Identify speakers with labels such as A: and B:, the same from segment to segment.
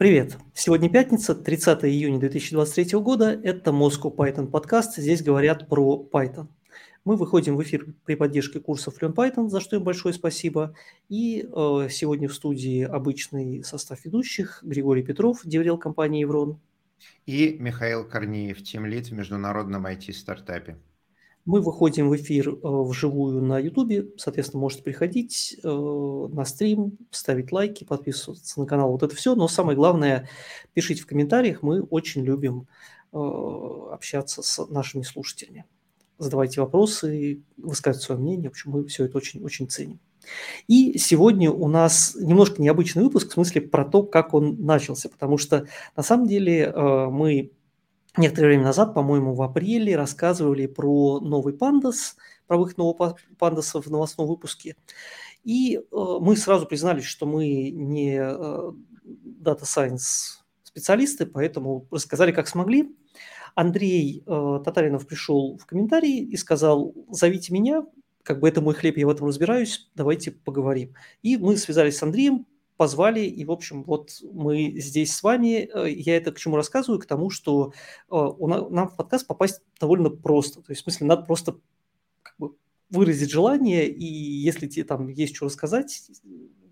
A: Привет! Сегодня пятница, 30 июня 2023 года. Это Moscow Python подкаст. Здесь говорят про Python. Мы выходим в эфир при поддержке курсов Learn Python, за что им большое спасибо. И э, сегодня в студии обычный состав ведущих. Григорий Петров, деврел компании Еврон.
B: И Михаил Корнеев, тимлид в международном IT-стартапе.
A: Мы выходим в эфир э, вживую на YouTube, соответственно, можете приходить э, на стрим, ставить лайки, подписываться на канал, вот это все. Но самое главное, пишите в комментариях, мы очень любим э, общаться с нашими слушателями. Задавайте вопросы, высказывайте свое мнение, в общем, мы все это очень-очень ценим. И сегодня у нас немножко необычный выпуск, в смысле про то, как он начался, потому что на самом деле мы некоторое время назад, по-моему, в апреле рассказывали про новый пандас, про выход нового пандаса в новостном выпуске. И э, мы сразу признались, что мы не э, Data Science специалисты, поэтому рассказали, как смогли. Андрей э, Татаринов пришел в комментарии и сказал, зовите меня, как бы это мой хлеб, я в этом разбираюсь, давайте поговорим. И мы связались с Андреем, позвали, и, в общем, вот мы здесь с вами. Э, я это к чему рассказываю? К тому, что э, нам в подкаст попасть довольно просто. То есть, в смысле, надо просто как бы выразить желание, и если тебе там есть что рассказать,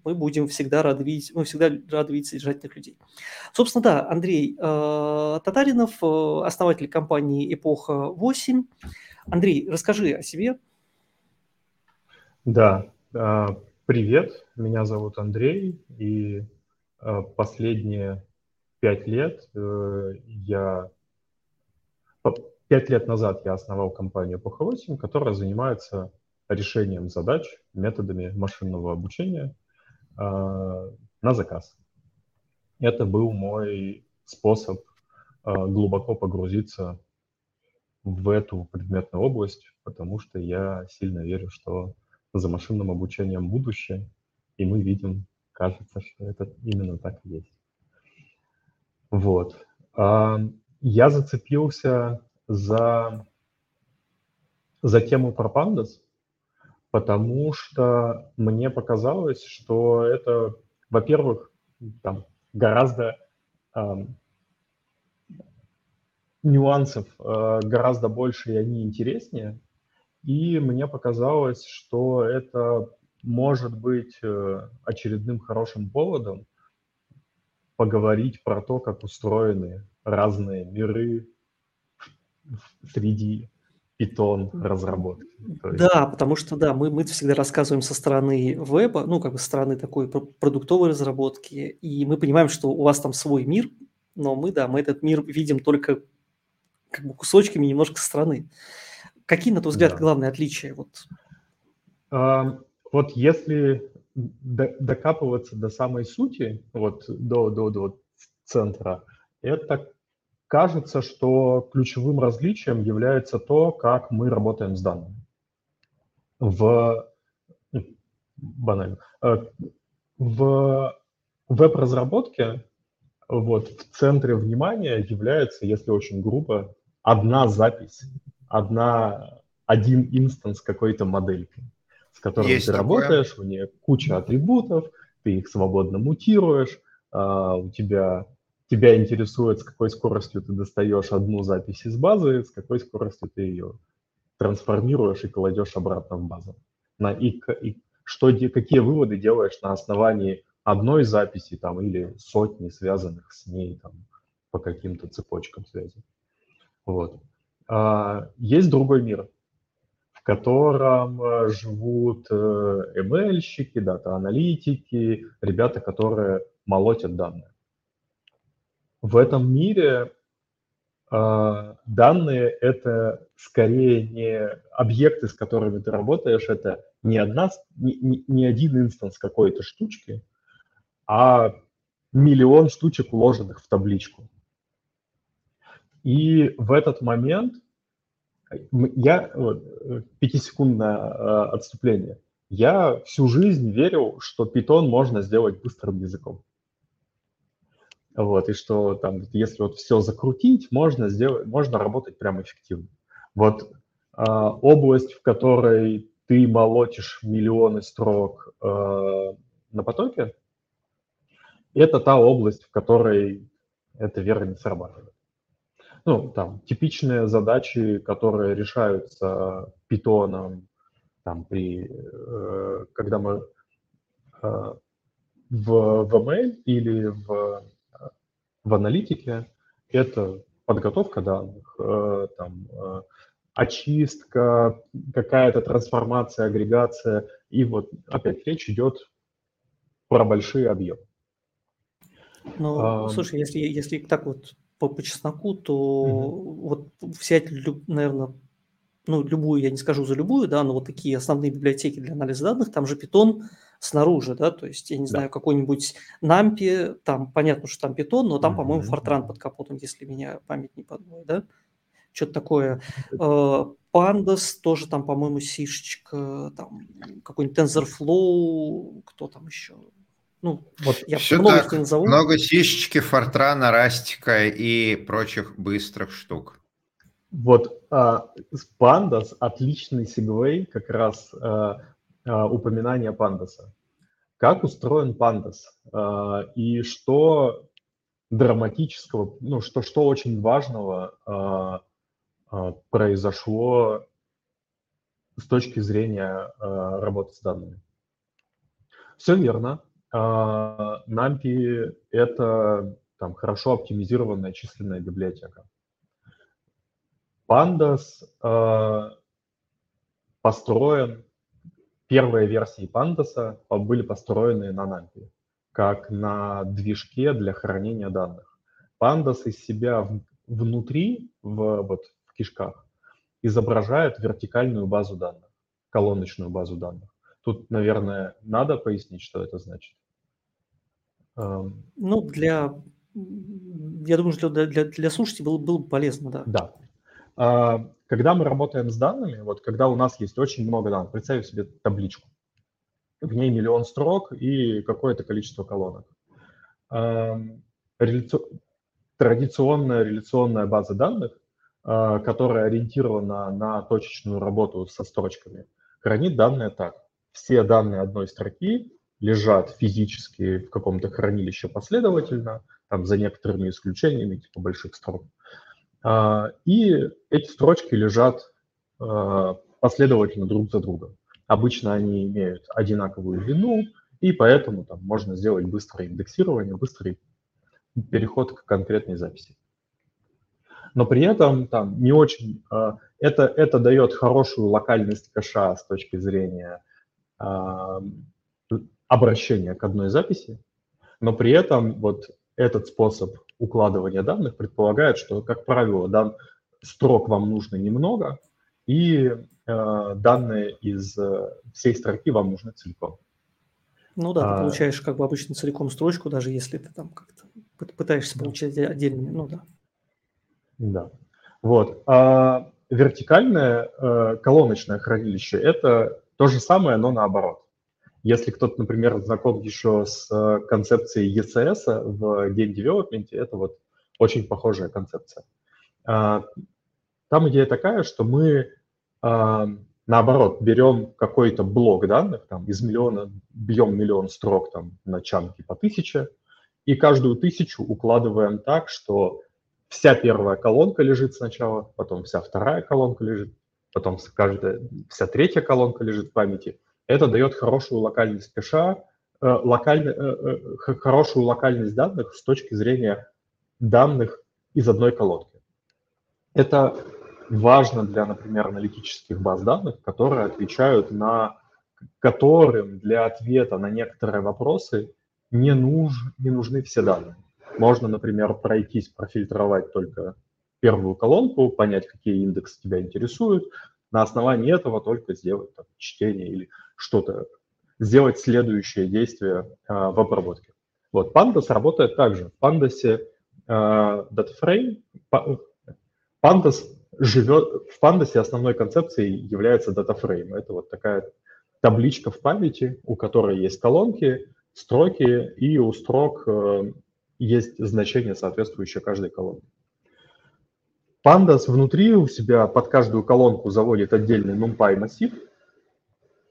A: мы будем всегда рады видеть, мы всегда рады видеть содержательных людей. Собственно, да, Андрей э, Татаринов, основатель компании «Эпоха 8». Андрей, расскажи о себе.
C: Да, а, Привет, меня зовут Андрей, и э, последние пять лет э, я... Пять лет назад я основал компанию Epocha8, которая занимается решением задач методами машинного обучения э, на заказ. Это был мой способ глубоко погрузиться в эту предметную область, потому что я сильно верю, что за машинным обучением будущее, и мы видим, кажется, что это именно так и есть. Вот. А, я зацепился за, за тему про пандас, потому что мне показалось, что это, во-первых, там гораздо нюансов э, гораздо больше, и они интереснее. И мне показалось, что это может быть э, очередным хорошим поводом поговорить про то, как устроены разные миры среди питон разработки.
A: Есть... Да, потому что да, мы, мы всегда рассказываем со стороны веба, ну, как бы со стороны такой продуктовой разработки, и мы понимаем, что у вас там свой мир, но мы, да, мы этот мир видим только как бы кусочками немножко со стороны. Какие, на твой взгляд, да. главные отличия? Вот?
C: А, вот если докапываться до самой сути, вот до, до, до центра, это кажется, что ключевым различием является то, как мы работаем с данными. В банально. Э, в веб-разработке вот в центре внимания является, если очень грубо, одна запись одна, один инстанс какой-то модельки, с которой Есть ты такое. работаешь, у нее куча атрибутов, ты их свободно мутируешь, а, у тебя тебя интересует, с какой скоростью ты достаешь одну запись из базы, с какой скоростью ты ее трансформируешь и кладешь обратно в базу. На, и, и что, какие выводы делаешь на основании одной записи там, или сотни связанных с ней там, по каким-то цепочкам связи. Вот. А, есть другой мир, в котором э, живут э, ML-щики, дата-аналитики, ребята, которые молотят данные. В этом мире а, данные — это скорее не объекты, с которыми ты работаешь, это не, одна, не, не один инстанс какой-то штучки, а миллион штучек, уложенных в табличку. И в этот момент я, вот, пятисекундное э, отступление, я всю жизнь верил, что питон можно сделать быстрым языком. Вот, и что там, если вот все закрутить, можно сделать, можно работать прям эффективно. Вот э, область, в которой ты молотишь миллионы строк э, на потоке, это та область, в которой эта вера не срабатывает. Ну, там, типичные задачи, которые решаются питоном, там, при, э, когда мы э, в, в ML или в, в аналитике, это подготовка данных, э, там, э, очистка, какая-то трансформация, агрегация. И вот опять речь идет про большие объемы.
A: Ну, а, слушай, если, если так вот по, по чесноку, то угу. вот взять, наверное, ну, любую, я не скажу за любую, да, но вот такие основные библиотеки для анализа данных, там же Python снаружи, да, то есть, я не да. знаю, какой-нибудь NumPy, там понятно, что там Python, но там, по-моему, Fortran под капотом, если меня память не подводит, да, что-то такое. Э, Pandas тоже там, по-моему, сишечка, там какой-нибудь TensorFlow, кто там еще,
B: ну, вот я Все много так, назову. Много сишечки, фортрана, растика и прочих быстрых штук.
C: Вот а, Pandas отличный сегвей как раз а, а, упоминание Пандаса. Как устроен Pandas а, и что драматического, ну что что очень важного а, а, произошло с точки зрения а, работы с данными. Все верно. NumPy — это там, хорошо оптимизированная численная библиотека. Pandas э, построен, первые версии Pandas были построены на NumPy, как на движке для хранения данных. Pandas из себя внутри, в, вот, в кишках, изображает вертикальную базу данных, колоночную базу данных. Тут, наверное, надо пояснить, что это значит.
A: Ну, для, я думаю, что для, для, для слушателей было, было бы полезно, да.
C: Да. А, когда мы работаем с данными, вот когда у нас есть очень много данных, представь себе табличку, в ней миллион строк и какое-то количество колонок. Традиционная реляционная база данных, а, которая ориентирована на точечную работу со строчками, хранит данные так. Все данные одной строки лежат физически в каком-то хранилище последовательно, там за некоторыми исключениями, типа больших строк. А, и эти строчки лежат а, последовательно друг за другом. Обычно они имеют одинаковую длину, и поэтому там можно сделать быстрое индексирование, быстрый переход к конкретной записи. Но при этом там не очень... А, это, это дает хорошую локальность кэша с точки зрения обращения к одной записи, но при этом вот этот способ укладывания данных предполагает, что, как правило, дан, строк вам нужно немного, и э, данные из э, всей строки вам нужны целиком.
A: Ну да, ты а, получаешь как бы обычно целиком строчку, даже если ты там как-то пытаешься получать отдельные, ну да.
C: Да. Вот. А вертикальное э, колоночное хранилище – это то же самое, но наоборот. Если кто-то, например, знаком еще с э, концепцией ECS в Game Development, это вот очень похожая концепция. А, там идея такая, что мы, а, наоборот, берем какой-то блок данных, там, из миллиона, бьем миллион строк там, на чанки по тысяче, и каждую тысячу укладываем так, что вся первая колонка лежит сначала, потом вся вторая колонка лежит, потом каждая, вся третья колонка лежит в памяти – это дает хорошую локальность кэша, э, локаль, э, э, хорошую локальность данных с точки зрения данных из одной колонки. Это важно для, например, аналитических баз данных, которые отвечают на которым для ответа на некоторые вопросы не, нуж, не нужны все данные. Можно, например, пройтись, профильтровать только первую колонку, понять, какие индексы тебя интересуют, на основании этого только сделать там, чтение или что-то, сделать следующее действие а, в обработке. Вот, Pandas работает также. В Pandas а, DataFrame, Pandas живет, в Pandas основной концепцией является DataFrame. Это вот такая табличка в памяти, у которой есть колонки, строки, и у строк э, есть значение, соответствующее каждой колонке. Pandas внутри у себя под каждую колонку заводит отдельный NumPy массив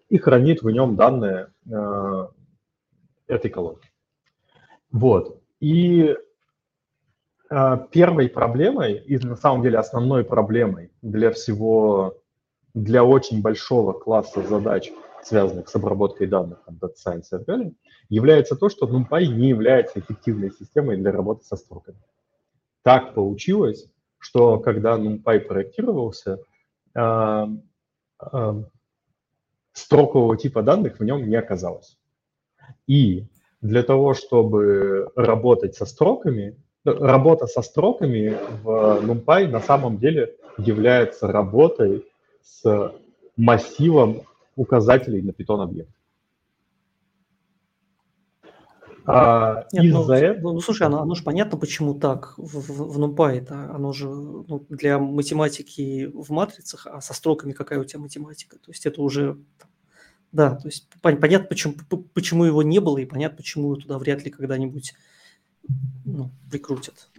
C: и хранит в нем данные э, этой колонки. Вот. И э, первой проблемой, и на самом деле основной проблемой для всего, для очень большого класса задач, связанных с обработкой данных, там, Data Science и так является то, что NumPy не является эффективной системой для работы со строками. Так получилось, что когда NumPy проектировался, э, э, строкового типа данных в нем не оказалось. И для того, чтобы работать со строками, ну, работа со строками в NumPy на самом деле является работой с массивом указателей на Python объект.
A: А, Нет, ну, из-за ну, этого... ну, слушай, оно, оно же понятно, почему так в, в, в NumPy. Это, оно же ну, для математики в матрицах, а со строками какая у тебя математика? То есть это уже да, то есть понятно, почему, почему его не было, и понятно, почему его туда вряд ли когда-нибудь ну, прикрутят.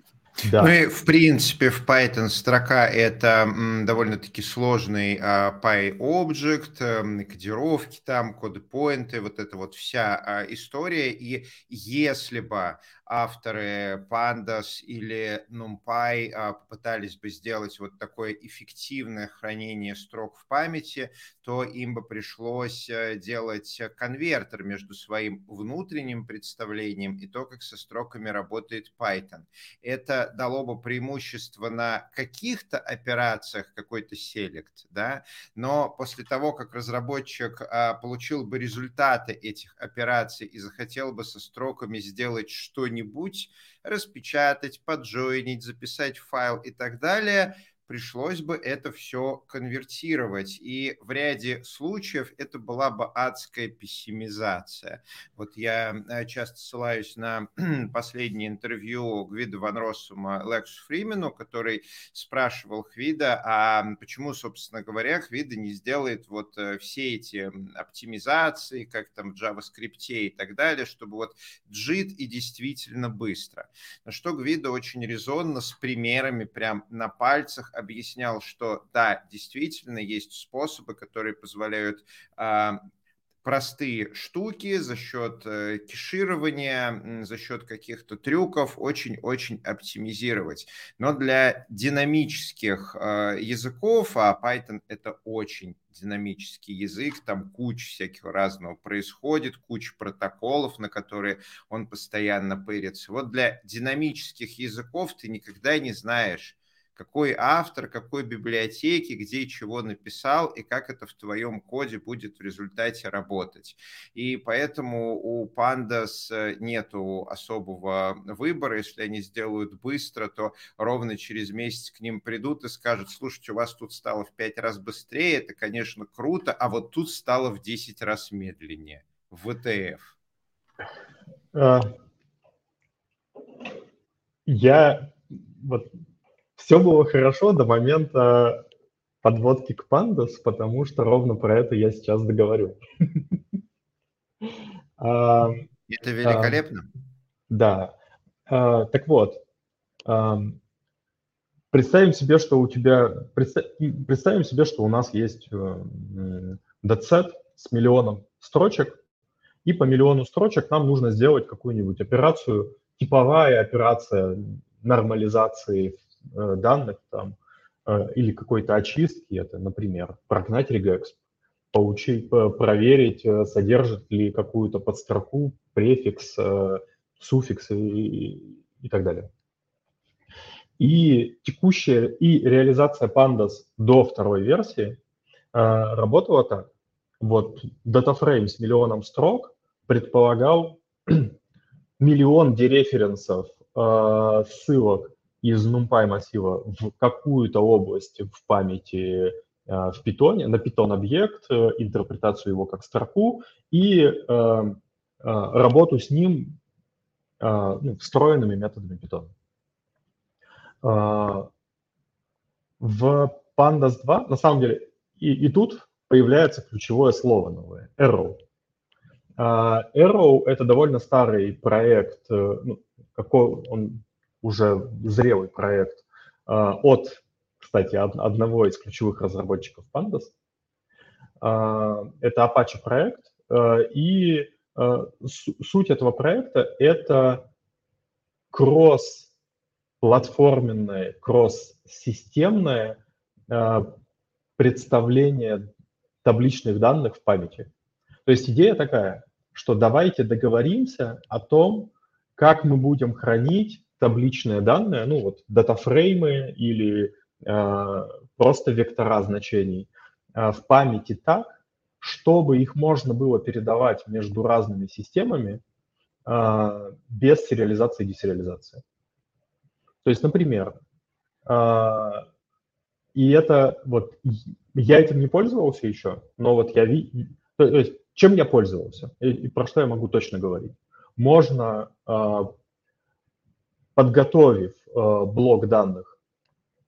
B: Да. Ну и в принципе в Python строка это довольно-таки сложный PyObject, а, кодировки там, коды поинты, вот эта вот вся а, история. И если бы авторы Pandas или NumPy а, попытались бы сделать вот такое эффективное хранение строк в памяти, то им бы пришлось э, делать конвертер между своим внутренним представлением и то, как со строками работает Python. Это дало бы преимущество на каких-то операциях, какой-то селект, да, но после того, как разработчик а, получил бы результаты этих операций и захотел бы со строками сделать что-нибудь что-нибудь распечатать, поджойнить, записать файл и так далее, пришлось бы это все конвертировать. И в ряде случаев это была бы адская пессимизация. Вот я э, часто ссылаюсь на последнее интервью Гвида Ван Россума Лексу Фримену, который спрашивал Хвида, а почему, собственно говоря, Хвида не сделает вот э, все эти оптимизации, как там в JavaScript и так далее, чтобы вот джит и действительно быстро. На что Гвида очень резонно с примерами прям на пальцах объяснял, что да, действительно есть способы, которые позволяют а, простые штуки за счет э, кеширования, за счет каких-то трюков очень-очень оптимизировать. Но для динамических э, языков, а Python это очень динамический язык, там куча всяких разного происходит, куча протоколов, на которые он постоянно пырится. Вот для динамических языков ты никогда не знаешь, какой автор, какой библиотеки, где чего написал, и как это в твоем коде будет в результате работать. И поэтому у Pandas э, нету особого выбора. Если они сделают быстро, то ровно через месяц к ним придут и скажут, слушайте, у вас тут стало в пять раз быстрее, это, конечно, круто, а вот тут стало в 10 раз медленнее. ВТФ. А,
C: я вот все было хорошо до момента подводки к Pandas, потому что ровно про это я сейчас договорю.
B: Это великолепно.
C: Да. А, так вот, представим себе, что у тебя, представим себе, что у нас есть датсет с миллионом строчек, и по миллиону строчек нам нужно сделать какую-нибудь операцию, типовая операция нормализации Э, данных там э, или какой-то очистки, это, например, прогнать регэкс, поучить, проверить, э, содержит ли какую-то подстроку, префикс, суффикс и, и так далее. И текущая, и реализация Pandas до второй версии работала так. Вот датафрейм с миллионом строк предполагал миллион дереференсов, ссылок из NumPy массива в какую-то область в памяти э, в питоне, на питон объект, э, интерпретацию его как строку и э, работу с ним ну, встроенными методами питона. В Pandas 2, на самом деле, и, и тут появляется ключевое слово новое – Arrow. Arrow – это довольно старый проект, ну, какой он уже зрелый проект а, от, кстати, одного из ключевых разработчиков Pandas. А, это Apache проект, а, и суть этого проекта – это кросс-платформенное, кросс-системное э, представление табличных данных в памяти. То есть идея такая, что давайте договоримся о том, как мы будем хранить табличные данные, ну вот датафреймы или э, просто вектора значений э, в памяти так, чтобы их можно было передавать между разными системами э, без сериализации и десериализации. То есть, например, э, и это вот я этим не пользовался еще, но вот я ви, то есть чем я пользовался и, и про что я могу точно говорить. Можно э, подготовив э, блок данных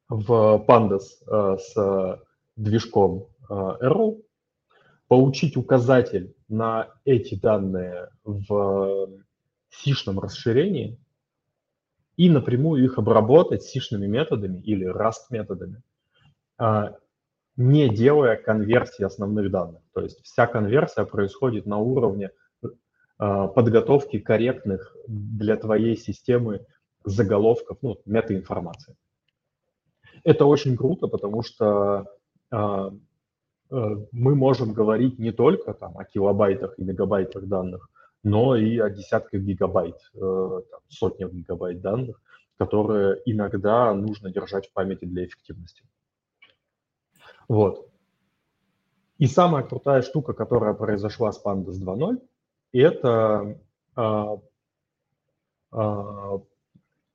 C: в Pandas э, с движком э, Arrow, получить указатель на эти данные в сишном расширении и напрямую их обработать сишными методами или Rust методами, не делая конверсии основных данных. То есть вся конверсия происходит на уровне подготовки корректных для твоей системы заголовков, ну, метаинформации. Это очень круто, потому что э, мы можем говорить не только там, о килобайтах и мегабайтах данных, но и о десятках гигабайт, э, там, сотнях гигабайт данных, которые иногда нужно держать в памяти для эффективности. Вот. И самая крутая штука, которая произошла с Pandas 2.0, это э, э,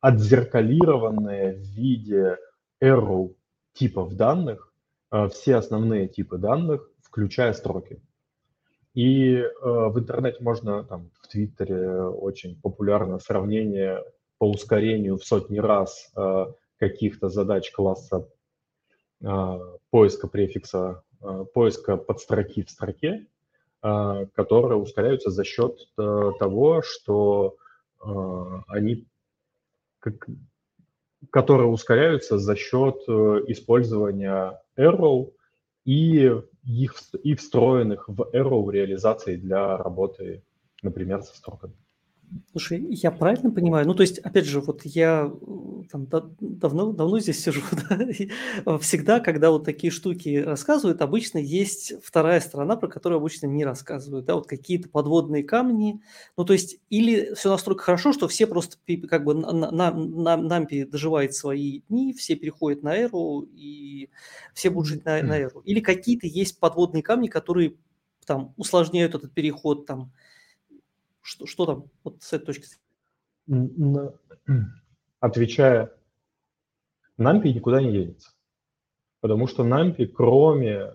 C: отзеркалированные в виде arrow типов данных, э, все основные типы данных, включая строки. И э, в интернете можно, там, в Твиттере очень популярно сравнение по ускорению в сотни раз э, каких-то задач класса поиска префикса, поиска подстроки в строке, которые ускоряются за счет того, что они как, которые ускоряются за счет э, использования Arrow и их и встроенных в Arrow реализаций для работы, например, со строками.
A: Слушай, я правильно понимаю? Ну, то есть, опять же, вот я э, там, давно, давно здесь сижу, да, всегда, когда вот такие штуки рассказывают, обычно есть вторая сторона, про которую обычно не рассказывают, да, вот какие-то подводные камни, ну, то есть, или все настолько хорошо, что все просто как бы на, на, на Нампи доживают свои дни, все переходят на Эру, и все будут жить на, на Эру, или какие-то есть подводные камни, которые там усложняют этот переход, там, что, что там вот с этой точки
C: зрения? Отвечая, NumPy никуда не денется. Потому что NumPy, кроме...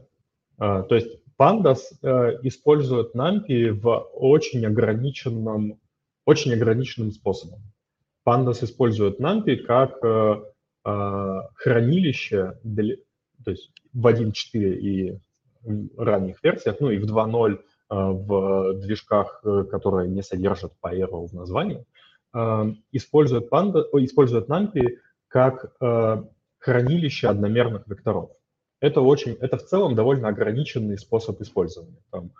C: А, то есть Pandas э, использует NumPy в очень ограниченном, очень ограниченным способом. Pandas использует NumPy как э, хранилище, для, то есть в 1.4 и ранних версиях, ну и в 2.0 а, в движках, э, которые не содержат Pyro в названии, а, используют, Panda, используют NumPy как а, хранилище одномерных векторов. Это, очень, это в целом довольно ограниченный способ использования. Там,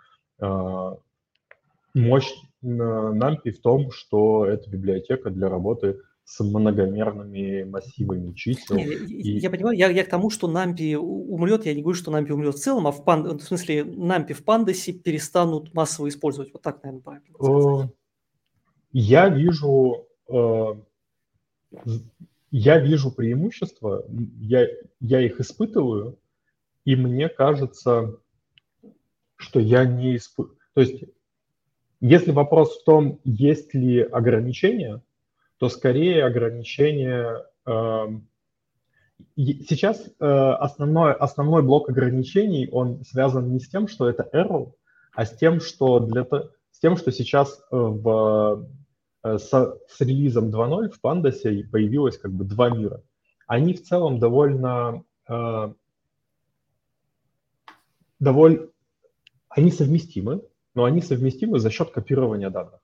C: мощь NumPy в том, что это библиотека для работы с многомерными массивами чисел. Не,
A: и... Я понимаю, я, я к тому, что Нампи умрет, я не говорю, что Нампи умрет в целом, а в, пан... в смысле Нампи в Пандасе перестанут массово использовать. Вот так, наверное, правильно сказать. Э,
C: я вижу, э, я вижу преимущества, я, я их испытываю, и мне кажется, что я не испытываю. То есть, если вопрос в том, есть ли ограничения, то скорее ограничение... Эм, сейчас э, основной, основной блок ограничений, он связан не с тем, что это error, а с тем, что, для, с тем, что сейчас э, в, э, с, с релизом 2.0 в Pandas появилось как бы два мира. Они в целом довольно... довольно они совместимы, но они совместимы за счет копирования данных.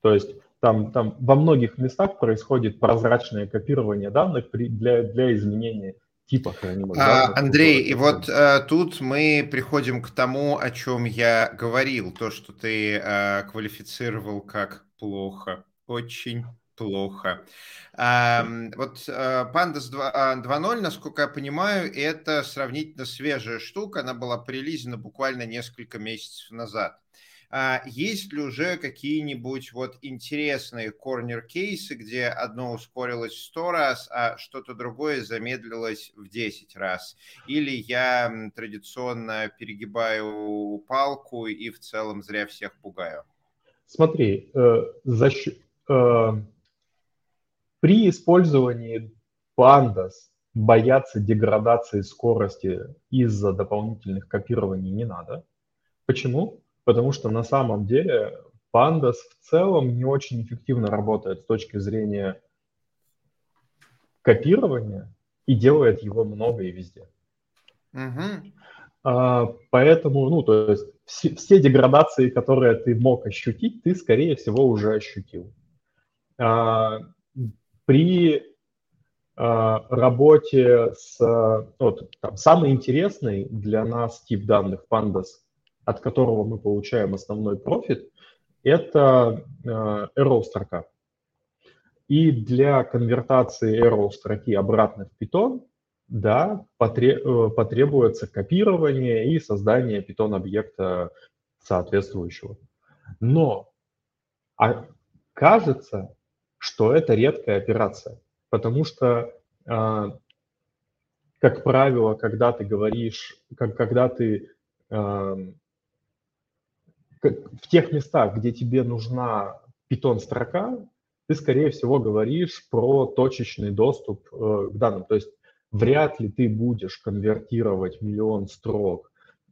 C: То есть там, там во многих местах происходит прозрачное копирование данных при, для, для изменения типа хранимых
B: а, данных. Андрей, и вот а, тут мы приходим к тому, о чем я говорил, то, что ты а, квалифицировал как плохо, очень плохо. А, вот Pandas 2.0, насколько я понимаю, это сравнительно свежая штука. Она была прилизана буквально несколько месяцев назад. А есть ли уже какие-нибудь вот интересные корнер-кейсы, где одно ускорилось в 100 раз, а что-то другое замедлилось в 10 раз? Или я традиционно перегибаю палку и в целом зря всех пугаю?
C: Смотри, э, за счет, э, при использовании pandas бояться деградации скорости из-за дополнительных копирований не надо. Почему? Потому что на самом деле Pandas в целом не очень эффективно работает с точки зрения копирования и делает его много и везде.
B: Угу.
C: А, поэтому, ну, то есть все, все деградации, которые ты мог ощутить, ты, скорее всего, уже ощутил. А, при а, работе с... Вот, там, самый интересный для нас тип данных Pandas – от которого мы получаем основной профит, это э, arrow строка. И для конвертации arrow строки обратно в Python, да, э, потребуется копирование и создание Python объекта соответствующего. Но а кажется, что это редкая операция, потому что, э, как правило, когда ты говоришь, как, когда ты в тех местах, где тебе нужна питон-строка, ты, скорее всего, говоришь про точечный доступ э, к данным. То есть вряд ли ты будешь конвертировать миллион строк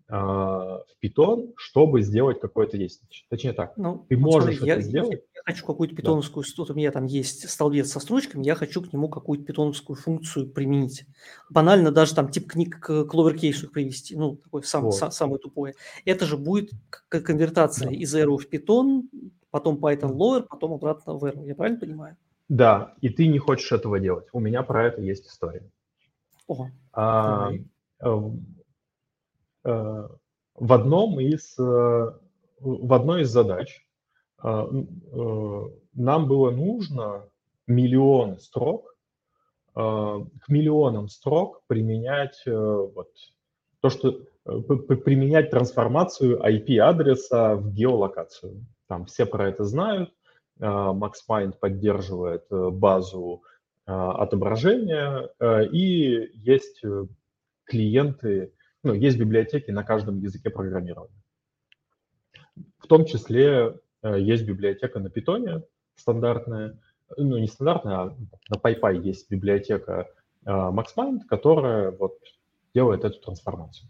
C: в Python, чтобы сделать какое-то действие. Точнее так,
A: ну, ты можешь смотри, это я, сделать. Я хочу какую-то питоновскую, да. вот у меня там есть столбец со строчками, я хочу к нему какую-то питоновскую функцию применить. Банально даже там тип книг к кловеркейсу привести, ну, такой сам, вот. сам, самое тупое. Это же будет конвертация да. из Arrow в Python, потом Python lower, потом обратно в Arrow. Я правильно понимаю?
C: Да, и ты не хочешь этого делать. У меня про это есть история.
A: О,
C: а, в одном из э, в одной из задач а, э, нам было нужно миллион строк, а, к миллионам строк применять э, вот, то, что э, применять трансформацию IP-адреса в геолокацию. Там все про это знают. А, MaxMind поддерживает базу отображения, и есть клиенты, ну, есть библиотеки на каждом языке программирования. В том числе Э, есть библиотека на питоне стандартная, ну не стандартная, а на PyPy есть библиотека э, MaxMind, которая вот делает эту трансформацию.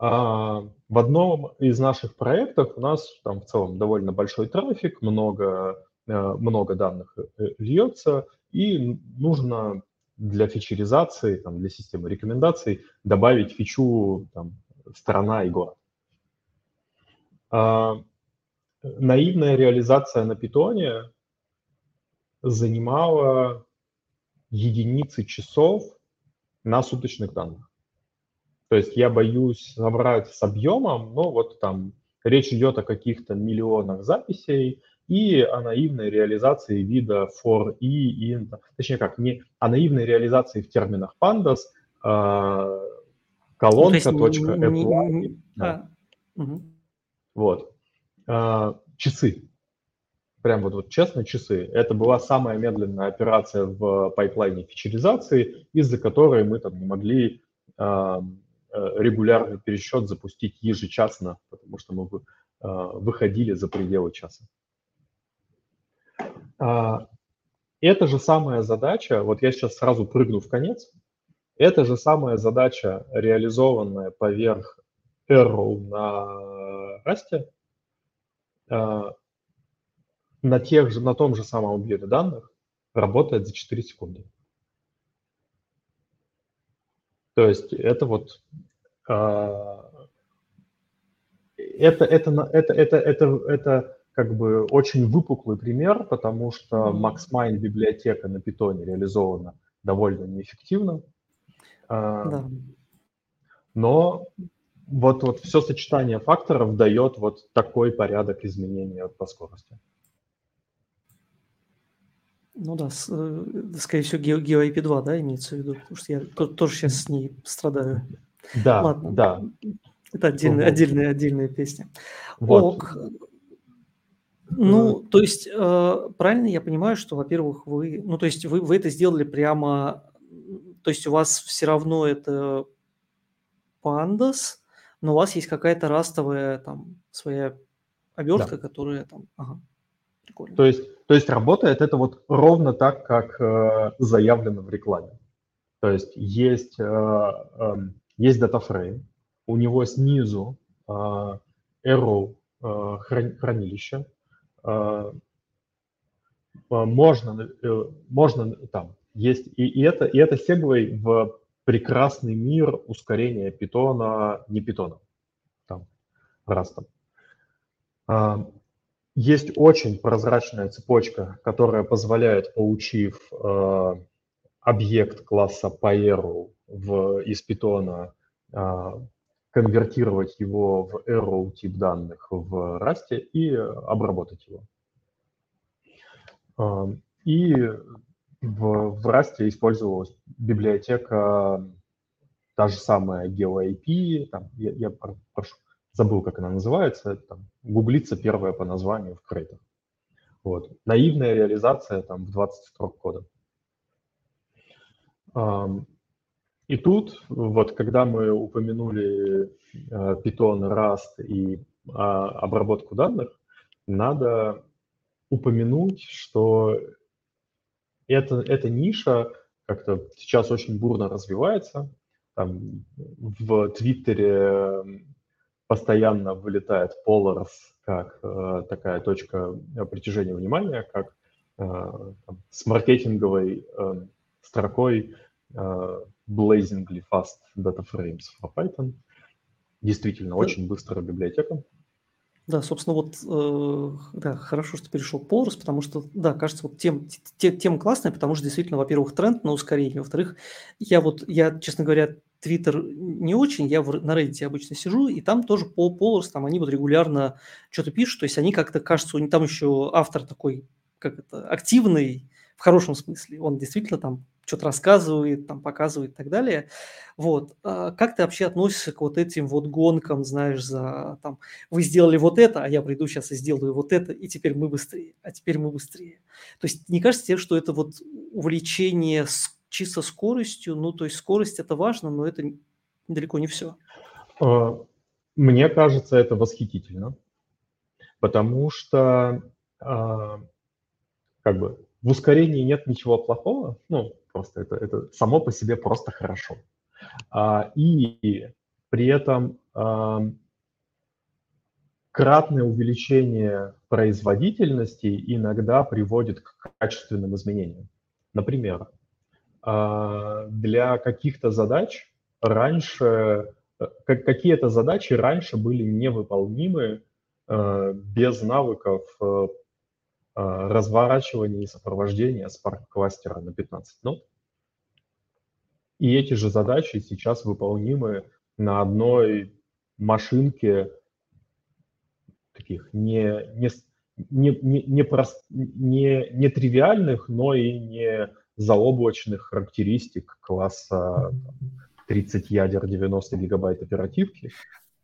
C: А, в одном из наших проектов у нас там в целом довольно большой трафик, много, э, много данных льется, и нужно для фичеризации, там, для системы рекомендаций добавить фичу там, и город. А, наивная реализация на питоне занимала единицы часов на суточных данных. То есть я боюсь набрать с объемом, но вот там речь идет о каких-то миллионах записей и о наивной реализации вида for и in, точнее как, не о наивной реализации в терминах pandas, а, колонка, ну, точка, apply. Да. А, угу. Вот. А, часы. Прям вот, вот честно, часы. Это была самая медленная операция в пайплайне фичеризации, из-за которой мы там не могли а, э, регулярный пересчет запустить ежечасно, потому что мы а, выходили за пределы часа. Эта же самая задача, вот я сейчас сразу прыгну в конец, эта же самая задача, реализованная поверх Arrow на а, на, тех же, на том же самом объеме данных работает за 4 секунды. То есть это вот а, это, это, это, это, это, это как бы очень выпуклый пример, потому что MaxMind библиотека на питоне реализована довольно неэффективно. А, да. Но вот, вот все сочетание факторов дает вот такой порядок изменения по скорости.
A: Ну да, с, э, скорее всего, Geo, IP 2, да, имеется в виду? Потому что я тоже сейчас с ней страдаю.
C: Да, Ладно. да.
A: Это отдельная, вот. отдельная, отдельная песня. Вот. Ок. Ну, то есть, э, правильно я понимаю, что, во-первых, вы, ну, то есть вы, вы это сделали прямо, то есть у вас все равно это pandas, но у вас есть какая-то растовая там своя обертка, да. которая там, ага,
C: прикольно. То есть, то есть работает это вот ровно так, как э, заявлено в рекламе. То есть есть, э, э, есть датафрейм, у него снизу э, arrow э, хранилище, можно, э, можно там есть и, и это и это сегвей в прекрасный мир ускорения питона не питона там растом. Есть очень прозрачная цепочка, которая позволяет, получив э, объект класса Paero в, из питона, э, конвертировать его в arrow тип данных в Rust и обработать его. Э, и в, в Rust использовалась библиотека та же самая GeoIP, там, я, я прошу, забыл, как она называется, там, гуглится первая по названию в крейтах. Вот. Наивная реализация там в 20 строк кода. И тут, вот когда мы упомянули а, Python, Rust и а, обработку данных, надо упомянуть, что это, эта ниша как-то сейчас очень бурно развивается. Там в Твиттере постоянно вылетает Polars как э, такая точка притяжения внимания, как э, там, с маркетинговой э, строкой э, blazingly fast data frames for Python. Действительно, да. очень быстрая библиотека.
A: Да, собственно, вот э, да, хорошо, что перешел к Polars, потому что, да, кажется, вот тем, тем, тем классная, потому что действительно, во-первых, тренд на ускорение, во-вторых, я вот, я, честно говоря, Твиттер не очень, я в, на Reddit обычно сижу, и там тоже по Polars, там они вот регулярно что-то пишут, то есть они как-то, кажется, у них там еще автор такой, как это, активный, в хорошем смысле, он действительно там что-то рассказывает, там показывает и так далее. Вот. А как ты вообще относишься к вот этим вот гонкам, знаешь, за там, вы сделали вот это, а я приду сейчас и сделаю вот это, и теперь мы быстрее, а теперь мы быстрее. То есть не кажется тебе, что это вот увлечение чисто скоростью, ну, то есть скорость это важно, но это далеко не все.
C: А, мне кажется, это восхитительно, потому что а, как бы в ускорении нет ничего плохого, ну, просто это, это само по себе просто хорошо. А, и при этом кратное увеличение производительности иногда приводит к качественным изменениям. Например, а, для каких-то задач раньше, э, какие-то задачи раньше были невыполнимы э, без навыков э, разворачивания и сопровождения Spark кластера на 15 нод. И эти же задачи сейчас выполнимы на одной машинке таких не, не, не, не, не, прост, не, не тривиальных, но и не заоблачных характеристик класса 30 ядер, 90 гигабайт оперативки.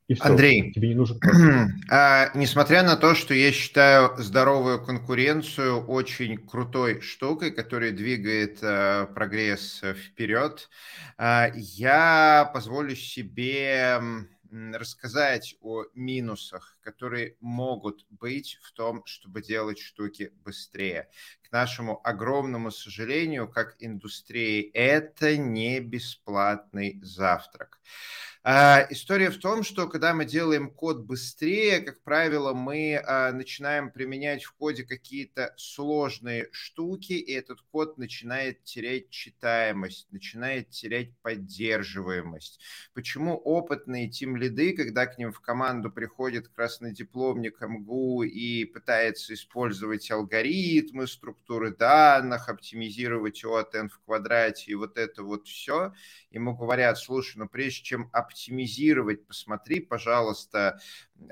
B: И все, Андрей, тебе не нужен а, несмотря на то, что я считаю здоровую конкуренцию очень крутой штукой, которая двигает а, прогресс вперед, а, я позволю себе рассказать о минусах, которые могут быть в том, чтобы делать штуки быстрее. К нашему огромному сожалению, как индустрии, это не бесплатный завтрак. А, история в том, что когда мы делаем код быстрее, как правило, мы а, начинаем применять в коде какие-то сложные штуки, и этот код начинает терять читаемость, начинает терять поддерживаемость. Почему опытные тим лиды, когда к ним в команду приходит красный дипломник МГУ и пытается использовать алгоритмы, структуры данных, оптимизировать ОАТН в квадрате и вот это вот все, ему говорят, слушай, ну прежде чем оптимизировать, посмотри, пожалуйста,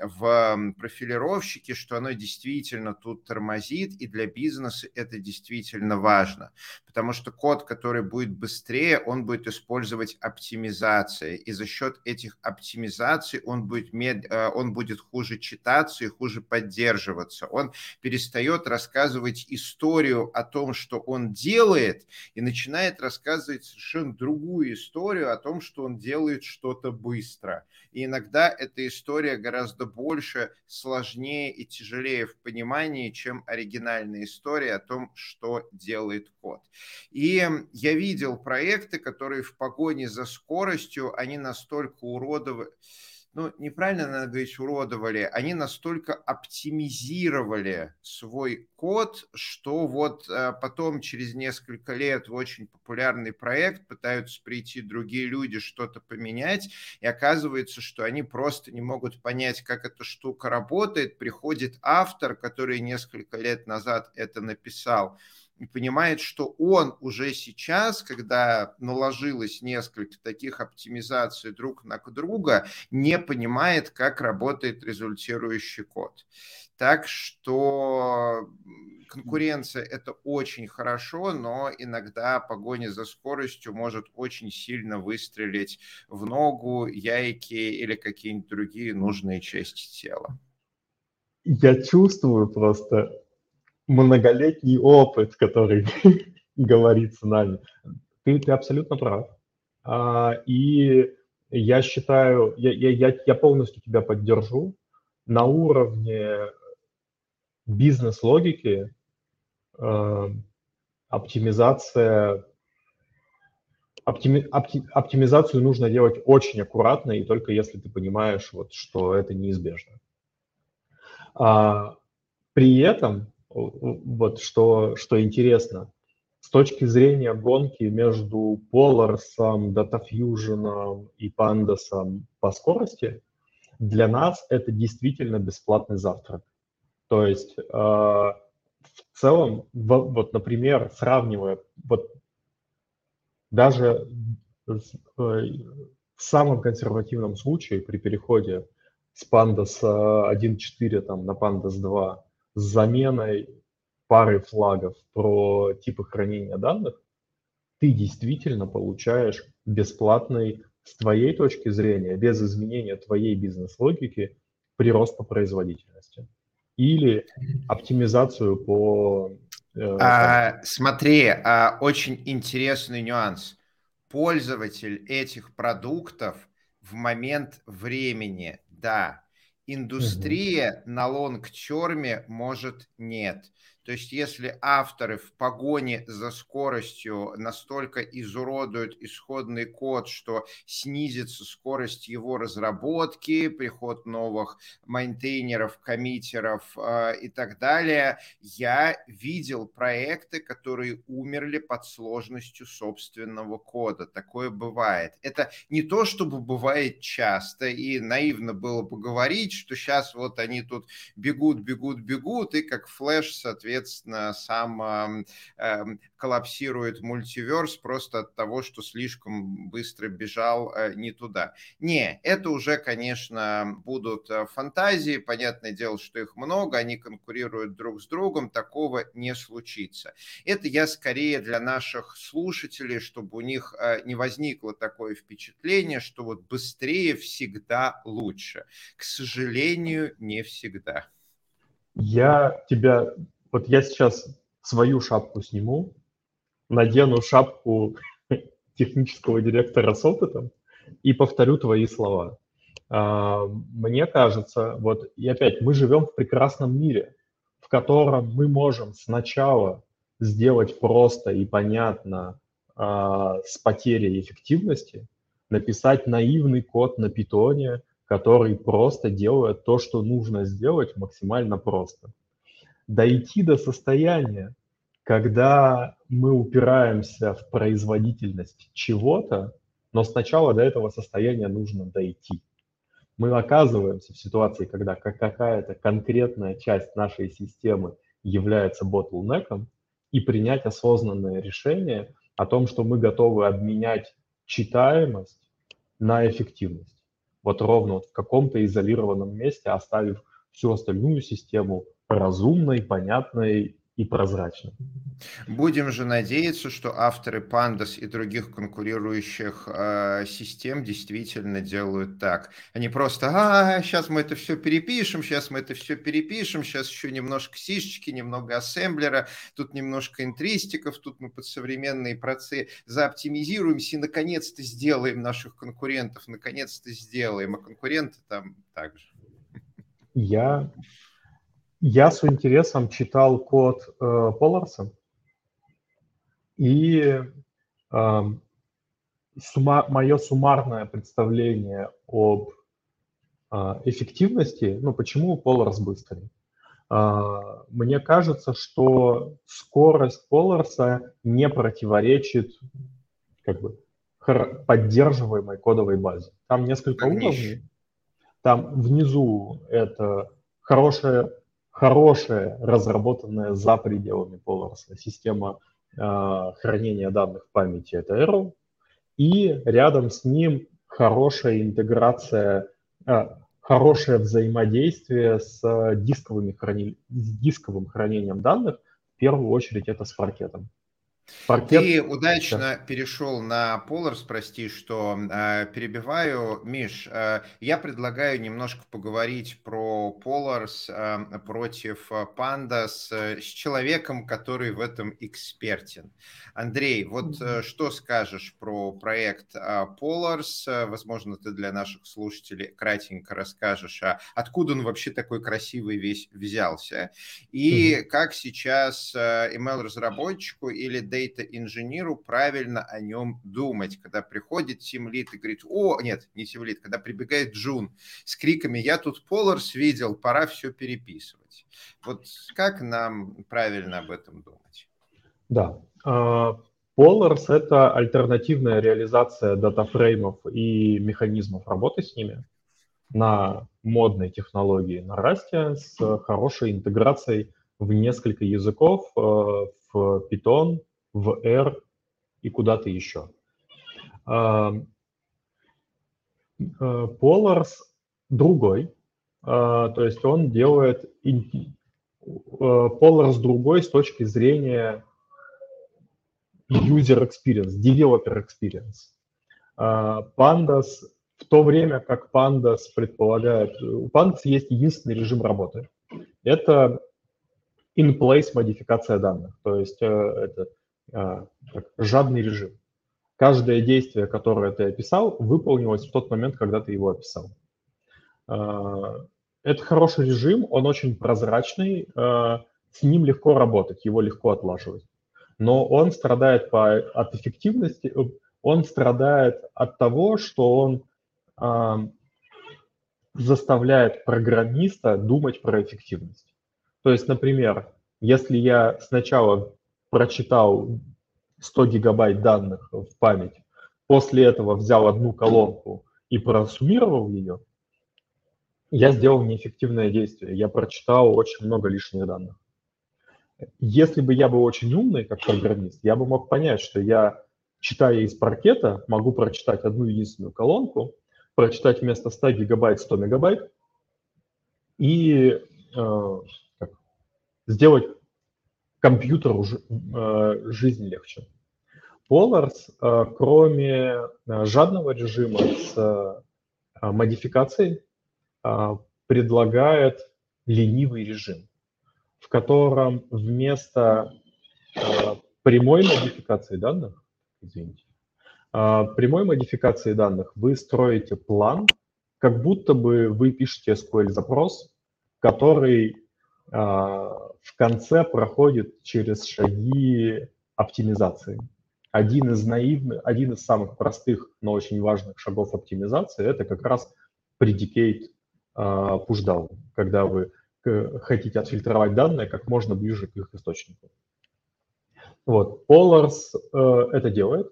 B: в профилировщике, что оно действительно тут тормозит, и для бизнеса это действительно важно, потому что код, который будет быстрее, он будет использовать оптимизации, и за счет этих оптимизаций он будет, мед... Э, он будет хуже читаться и хуже поддерживаться. Он перестает рассказывать историю о том, что он делает, и начинает рассказывать совершенно другую историю о том, что он делает что-то быстро. И иногда эта история гораздо больше, сложнее и тяжелее в понимании, чем оригинальная история о том, что делает код. И я видел проекты, которые в погоне за скоростью, они настолько уродовали, ну, неправильно надо говорить, уродовали, они настолько оптимизировали свой код, что вот э, потом через несколько лет в очень популярный проект пытаются прийти другие люди, что-то поменять, и оказывается, что они просто не могут понять, как эта штука работает. Приходит автор, который несколько лет назад это написал, и понимает, что он уже сейчас, когда наложилось несколько таких оптимизаций друг на друга, не понимает, как работает результирующий код. Так что конкуренция – это очень хорошо, но иногда погоня за скоростью может очень сильно выстрелить в ногу, яйки или какие-нибудь другие нужные части тела.
C: Я чувствую просто многолетний опыт, который говорит с нами. Ты, ты абсолютно прав. А, и я считаю, я, я, я полностью тебя поддержу. На уровне бизнес-логики э, оптимизация оптими, опти, оптимизацию нужно делать очень аккуратно и только если ты понимаешь, вот, что это неизбежно. А, при этом вот что, что интересно, с точки зрения гонки между Polaris, DataFusion и Pandas по скорости, для нас это действительно бесплатный завтрак. То есть э, в целом, вот, например, сравнивая, вот даже э, в самом консервативном случае при переходе с Pandas 1.4 там, на Pandas 2 с заменой пары флагов про типы хранения данных, ты действительно получаешь бесплатный, с твоей точки зрения, без изменения твоей бизнес-логики, прирост по производительности. Или оптимизацию по...
B: Э, а, смотри, а, очень интересный нюанс. Пользователь этих продуктов в момент времени, да, Индустрия угу. на лонг-терме может нет. То есть если авторы в погоне за скоростью настолько изуродуют исходный код, что снизится скорость его разработки, приход новых майнтейнеров, коммитеров э, и так далее, я видел проекты, которые умерли под сложностью собственного кода. Такое бывает. Это не то, чтобы бывает часто, и наивно было бы говорить, что сейчас вот они тут бегут, бегут, бегут, и как флеш, соответственно, соответственно, сам э, коллапсирует мультиверс просто от того, что слишком быстро бежал э, не туда. Не, это уже, конечно, будут э, фантазии, понятное дело, что их много, они конкурируют друг с другом, такого не случится. Это я скорее для наших слушателей, чтобы у них э, не возникло такое впечатление, что вот быстрее всегда лучше. К сожалению, не всегда.
C: Я тебя вот я сейчас свою шапку сниму, надену шапку технического директора с опытом и повторю твои слова. А, мне кажется, вот и опять, мы живем в прекрасном мире, в котором мы можем сначала сделать просто и понятно а, с потерей эффективности, написать наивный код на питоне, который просто делает то, что нужно сделать максимально просто дойти до состояния, когда мы упираемся в производительность чего-то, но сначала до этого состояния нужно дойти. Мы оказываемся в ситуации, когда какая-то конкретная часть нашей системы является ботлнеком, и принять осознанное решение о том, что мы готовы обменять читаемость на эффективность. вот ровно вот в каком-то изолированном месте, оставив всю остальную систему разумной, понятной и прозрачной.
B: Будем же надеяться, что авторы Pandas и других конкурирующих э, систем действительно делают так. Они просто, а, сейчас мы это все перепишем, сейчас мы это все перепишем, сейчас еще немножко сишечки, немного ассемблера, тут немножко интристиков, тут мы под современные процессы заоптимизируемся и наконец-то сделаем наших конкурентов, наконец-то сделаем, а конкуренты там также.
C: Я, я с интересом читал код э, Поларса, и э, сумма, мое суммарное представление об э, эффективности, ну почему Polars быстрый? Э, мне кажется, что скорость Поларса не противоречит как бы поддерживаемой кодовой базе. Там несколько уровней. Там внизу это хорошая, хорошая разработанная за пределами Поларса система э, хранения данных в памяти, это Arrow. И рядом с ним хорошая интеграция, э, хорошее взаимодействие с, дисковыми храни... с дисковым хранением данных. В первую очередь это с паркетом.
B: Паркет... Ты удачно да. перешел на Polars, прости, что э, перебиваю. Миш, э, я предлагаю немножко поговорить про Polars э, против Pandas э, с человеком, который в этом экспертен. Андрей, вот э, что скажешь про проект э, Polars? Возможно, ты для наших слушателей кратенько расскажешь, а откуда он вообще такой красивый весь взялся, и mm-hmm. как сейчас э, email-разработчику или дейта-инженеру правильно о нем думать, когда приходит тимлит и говорит, о, нет, не тимлит, когда прибегает Джун с криками, я тут Поларс видел, пора все переписывать. Вот как нам правильно об этом думать?
C: Да, Polars а, — это альтернативная реализация датафреймов и механизмов работы с ними на модной технологии на Rust с хорошей интеграцией в несколько языков, э, в Python, в R и куда-то еще. А, э, Polars другой, а, то есть он делает э, Polars другой с точки зрения user experience, developer experience. А, Pandas в то время как Pandas предполагает, у Pandas есть единственный режим работы. Это in-place модификация данных, то есть это а, жадный режим. Каждое действие, которое ты описал, выполнилось в тот момент, когда ты его описал. А, это хороший режим, он очень прозрачный, а, с ним легко работать, его легко отлаживать. Но он страдает по, от эффективности, он страдает от того, что он заставляет программиста думать про эффективность. То есть, например, если я сначала прочитал 100 гигабайт данных в память, после этого взял одну колонку и просуммировал ее, я сделал неэффективное действие. Я прочитал очень много лишних данных. Если бы я был очень умный, как программист, я бы мог понять, что я, читая из паркета, могу прочитать одну единственную колонку, прочитать вместо 100 гигабайт 100 мегабайт и э, сделать компьютеру э, жизнь легче. Polars, э, кроме э, жадного режима с модификацией, предлагает ленивый режим, в котором вместо прямой модификации данных, извините, прямой модификации данных вы строите план, как будто бы вы пишете SQL-запрос, который в конце проходит через шаги оптимизации. Один из наивных, один из самых простых, но очень важных шагов оптимизации – это как раз predicate uh, pushdown, когда вы э, хотите отфильтровать данные как можно ближе к их источнику. Вот, Polars uh, это делает,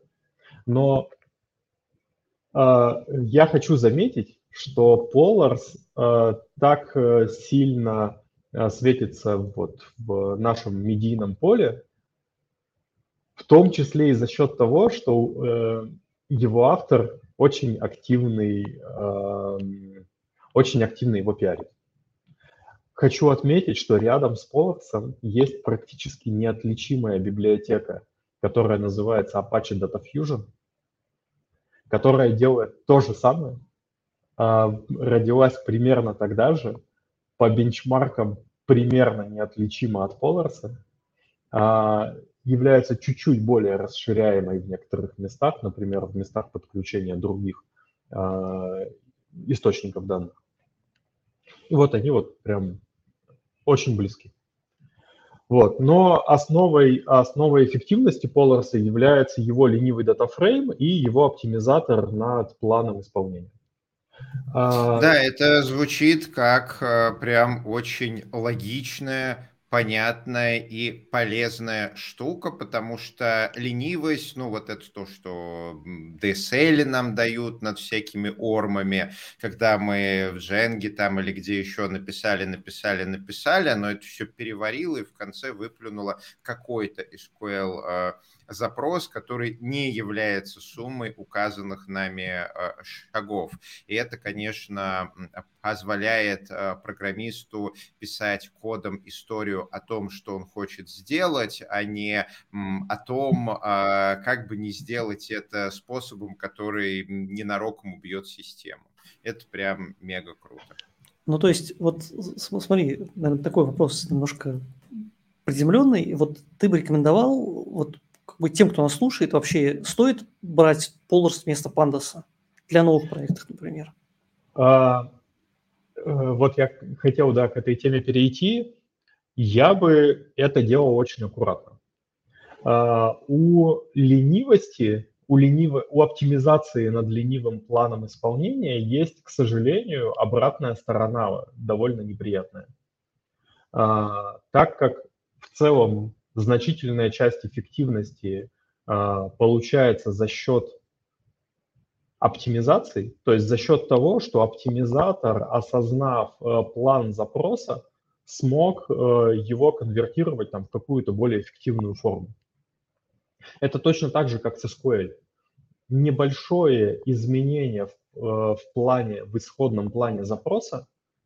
C: но uh, я хочу заметить, что Polars uh, так сильно Э, светится вот в нашем медийном поле, в том числе и за счет того, что э, его автор очень активный, эм, очень активно его пиарит. Хочу отметить, что рядом с Polars есть практически неотличимая библиотека, которая называется Apache Data Fusion, которая делает то же самое, а, родилась примерно тогда же, по бенчмаркам примерно неотличима от Polars, а, является чуть-чуть более расширяемой в некоторых местах, например, в местах подключения других а, источников данных. И вот они вот прям очень близки. Вот. Но основой, основой эффективности Polaris является его ленивый датафрейм и его оптимизатор над планом исполнения.
B: А, да, это звучит как э, прям очень логичное понятная и полезная штука, потому что ленивость, ну вот это то, что DSL нам дают над всякими ормами, когда мы в Дженге там или где еще написали, написали, написали, оно это все переварило и в конце выплюнуло какой-то SQL запрос, который не является суммой указанных нами э, шагов. И это, конечно, позволяет э, программисту писать кодом историю о том, что он хочет сделать, а не о том, а, как бы не сделать это способом, который ненароком убьет систему. Это прям мега круто.
A: Ну, то есть, вот смотри, наверное, такой вопрос немножко приземленный. Вот ты бы рекомендовал вот как бы тем, кто нас слушает, вообще стоит брать Polars вместо Пандаса для новых проектов, например?
C: А, э, вот я хотел, да, к этой теме перейти. Я бы это делал очень аккуратно. А, у ленивости, у, ленивой, у оптимизации над ленивым планом исполнения есть, к сожалению, обратная сторона, довольно неприятная. А, так как в целом значительная часть эффективности а, получается за счет оптимизации, то есть за счет того, что оптимизатор, осознав э, план запроса, смог э, его конвертировать там, в какую-то более эффективную форму. Это точно так же, как с SQL. Небольшое изменение в, э, в плане, в исходном плане запроса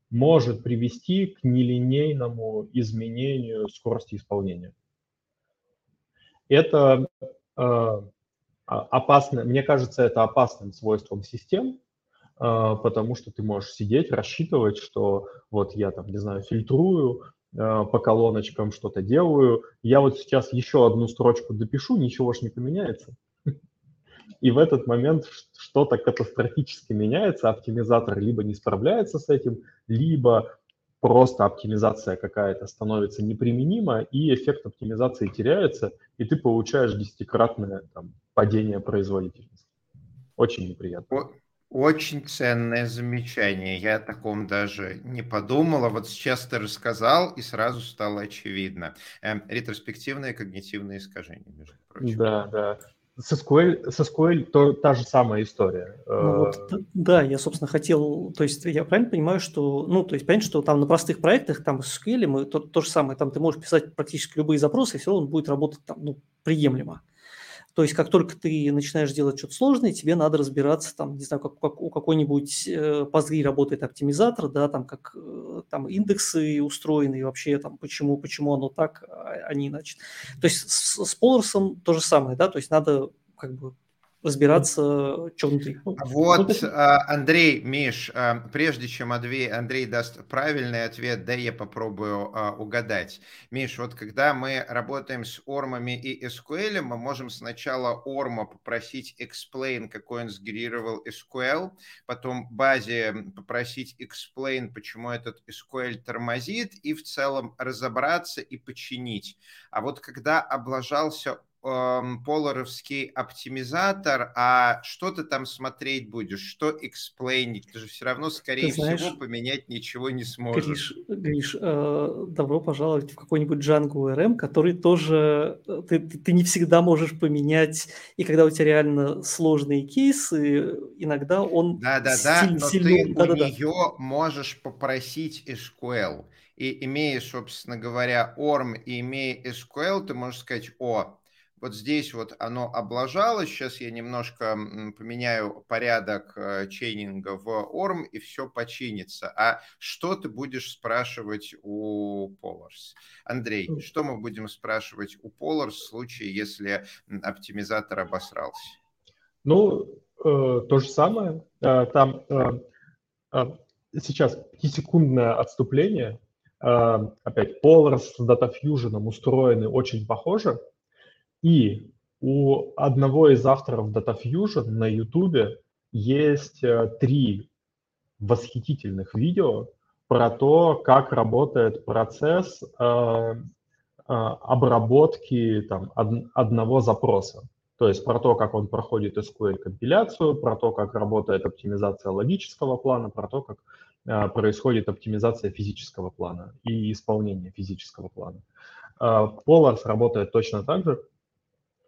C: может привести к нелинейному изменению скорости исполнения это э, опасно, мне кажется, это опасным свойством систем, э, потому что ты можешь сидеть, рассчитывать, что вот я там, не знаю, фильтрую, э, по колоночкам что-то делаю, я вот сейчас еще одну строчку допишу, ничего ж не поменяется. И в этот момент что-то катастрофически меняется, оптимизатор либо не справляется с этим, либо просто оптимизация какая-то становится неприменима, и эффект оптимизации теряется, и ты получаешь десятикратное там, падение производительности. Очень неприятно.
B: Очень ценное замечание. Я о таком даже не подумал, а вот сейчас ты рассказал, и сразу стало очевидно. Эм, ретроспективное когнитивное искажение, между
C: прочим. Да, да. С SQL, с SQL то, та же самая история.
A: Ну, вот, э, да, я, собственно, хотел, то есть я правильно понимаю, что, ну, то есть понятно, что там на простых проектах, там с SQL мы то, то же самое, там ты можешь писать практически любые запросы, и все равно он будет работать там, ну, приемлемо. То есть как только ты начинаешь делать что-то сложное, тебе надо разбираться, там, не знаю, как, как у какой-нибудь э, Postgre работает оптимизатор, да, там как э, там индексы устроены и вообще там почему, почему оно так, а, а не иначе. То есть с, с Polaris то же самое, да, то есть надо как бы разбираться, что внутри.
B: Ну, вот, ну, Андрей, Миш, а, прежде чем Андрей, Андрей даст правильный ответ, да я попробую угадать. Миш, вот когда мы работаем с ормами и SQL, мы можем сначала орма попросить explain, какой он сгенерировал SQL, потом базе попросить explain, почему этот SQL тормозит, и в целом разобраться и починить. А вот когда облажался поларовский оптимизатор, а что ты там смотреть будешь, что эксплейнить? Ты же все равно, скорее знаешь, всего, поменять ничего не сможешь.
A: Гриш, Гриш э, добро пожаловать в какой-нибудь Django RM, который тоже э, ты, ты, ты не всегда можешь поменять, и когда у тебя реально сложные кейсы, иногда он
B: Да-да-да, сильно, но сильно, ты да, у да, нее да. можешь попросить SQL. И имея, собственно говоря, ORM и имея SQL, ты можешь сказать, о, вот здесь вот оно облажалось, сейчас я немножко поменяю порядок э, чейнинга в ORM, и все починится. А что ты будешь спрашивать у Polars? Андрей, что мы будем спрашивать у Polars в случае, если оптимизатор обосрался?
C: Ну, э, то же самое. Э, там э, сейчас пятисекундное отступление. Опять, Polars с Data Fusion устроены очень похоже. И у одного из авторов Data Fusion на YouTube есть э, три восхитительных видео про то, как работает процесс э, э, обработки там, од, одного запроса. То есть про то, как он проходит SQL-компиляцию, про то, как работает оптимизация логического плана, про то, как э, происходит оптимизация физического плана и исполнение физического плана. Э, Polars работает точно так же.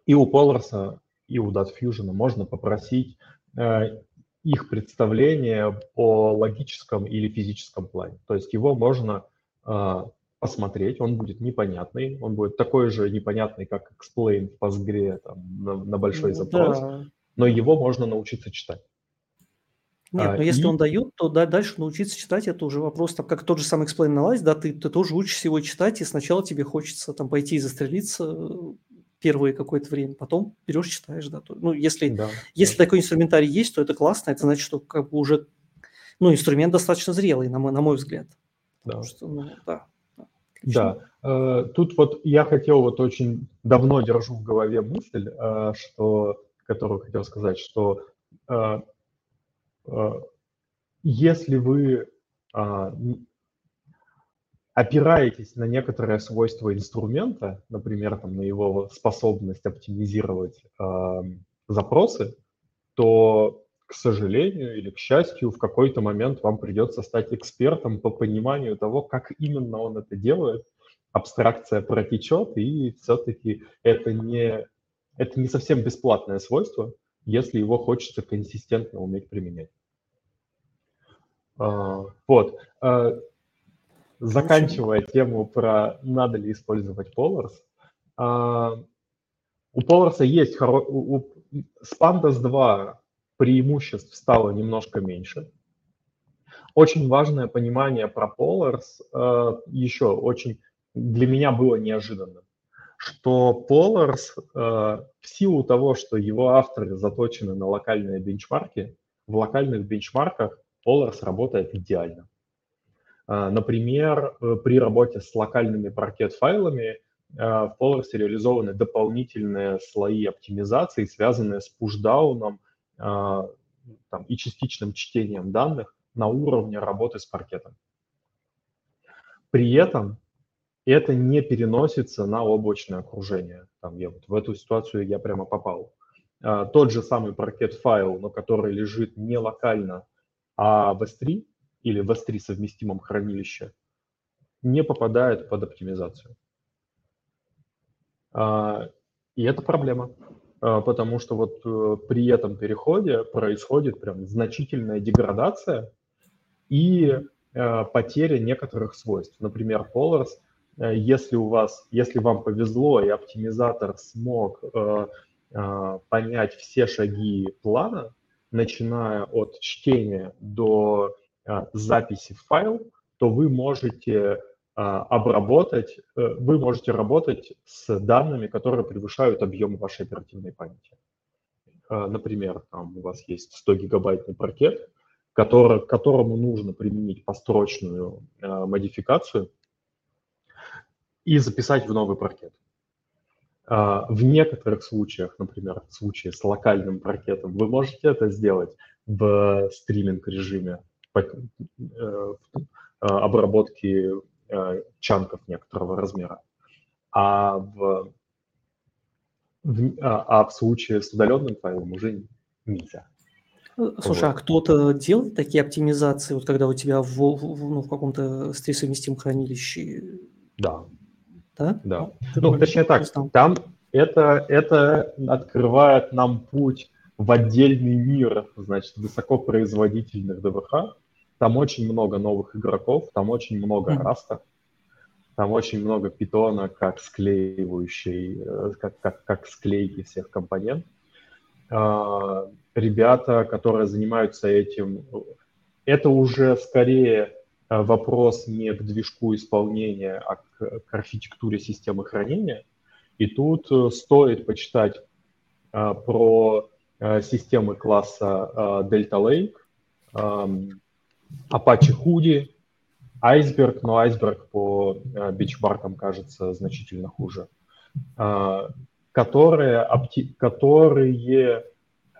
C: И у Polaris, и у DatFusion можно попросить э, их представление о логическом или физическом плане. То есть его можно э, посмотреть, он будет непонятный, он будет такой же непонятный, как explain в Postgre там, на, на большой ну, запрос, да. но его можно научиться читать.
A: Нет, а, но если и... он дает, то да, дальше научиться читать, это уже вопрос, там, как тот же самый explain analyze, да, ты, ты тоже учишься его читать, и сначала тебе хочется там пойти и застрелиться, первое какое-то время, потом берешь, читаешь, да. Ну, если, да, если да. такой инструментарий есть, то это классно, это значит, что как бы уже, ну, инструмент достаточно зрелый, на мой, на мой взгляд.
C: Да. Что, ну, да. Да, э, тут вот я хотел вот очень давно держу в голове мысль, э, что, которую хотел сказать, что э, если вы э, опираетесь на некоторые свойства инструмента, например, там, на его способность оптимизировать э, запросы, то, к сожалению или к счастью, в какой-то момент вам придется стать экспертом по пониманию того, как именно он это делает. Абстракция протечет, и все-таки это не, это не совсем бесплатное свойство, если его хочется консистентно уметь применять. Uh, вот. Uh, заканчивая тему про надо ли использовать Polars, а, у Polars есть хоро... у... с Pandas 2 преимуществ стало немножко меньше. Очень важное понимание про Polars а, еще очень для меня было неожиданным, что Polars а, в силу того, что его авторы заточены на локальные бенчмарки, в локальных бенчмарках Polars работает идеально. А, например, э, при работе с локальными паркет-файлами а, в Polaris реализованы дополнительные слои оптимизации, связанные с пушдауном а, там, и частичным чтением данных на уровне работы с паркетом. При этом это не переносится на облачное окружение. Там я вот в эту ситуацию я прямо попал. Тот же самый паркет-файл, но который лежит не локально, а в S3, или в S3 совместимом хранилище не попадает под оптимизацию. А, и это проблема, а, потому что вот э, при этом переходе происходит прям значительная деградация и э, потеря некоторых свойств. Например, Polars, э, если у вас, если вам повезло и оптимизатор смог понять все шаги плана, начиная от чтения до записи в файл, то вы можете а, обработать, э, вы можете работать с данными, которые превышают объем вашей оперативной памяти. Например, там у вас есть 100 гигабайтный паркет, который, которому нужно применить построчную модификацию и записать в новый паркет. В некоторых случаях, например, в случае с локальным паркетом, вы можете это сделать в стриминг режиме, Э, обработки э, чанков некоторого размера. А в, в, а, а в случае с удаленным файлом уже нельзя.
A: Э, слушай, вот. а кто-то делает такие оптимизации, вот когда у тебя в, в, ну, в каком-то стрессовместимом хранилище?
C: Да.
A: Да?
C: Да. Ну, ну точнее так, там это, это открывает нам путь в отдельный мир, значит, высокопроизводительных ДВХ, там очень много новых игроков, там очень много mm. раста. Там очень много питона как склеивающий, э, как, как, как склейки всех компонентов. А, ребята, которые занимаются этим, это уже скорее э, вопрос не к движку исполнения, а к, к архитектуре системы хранения. И тут э, стоит почитать а, про а, системы класса а, Delta Lake, Apache Hudi, Iceberg, но Iceberg по а, бичбаркам кажется значительно хуже. А, которые, опти, которые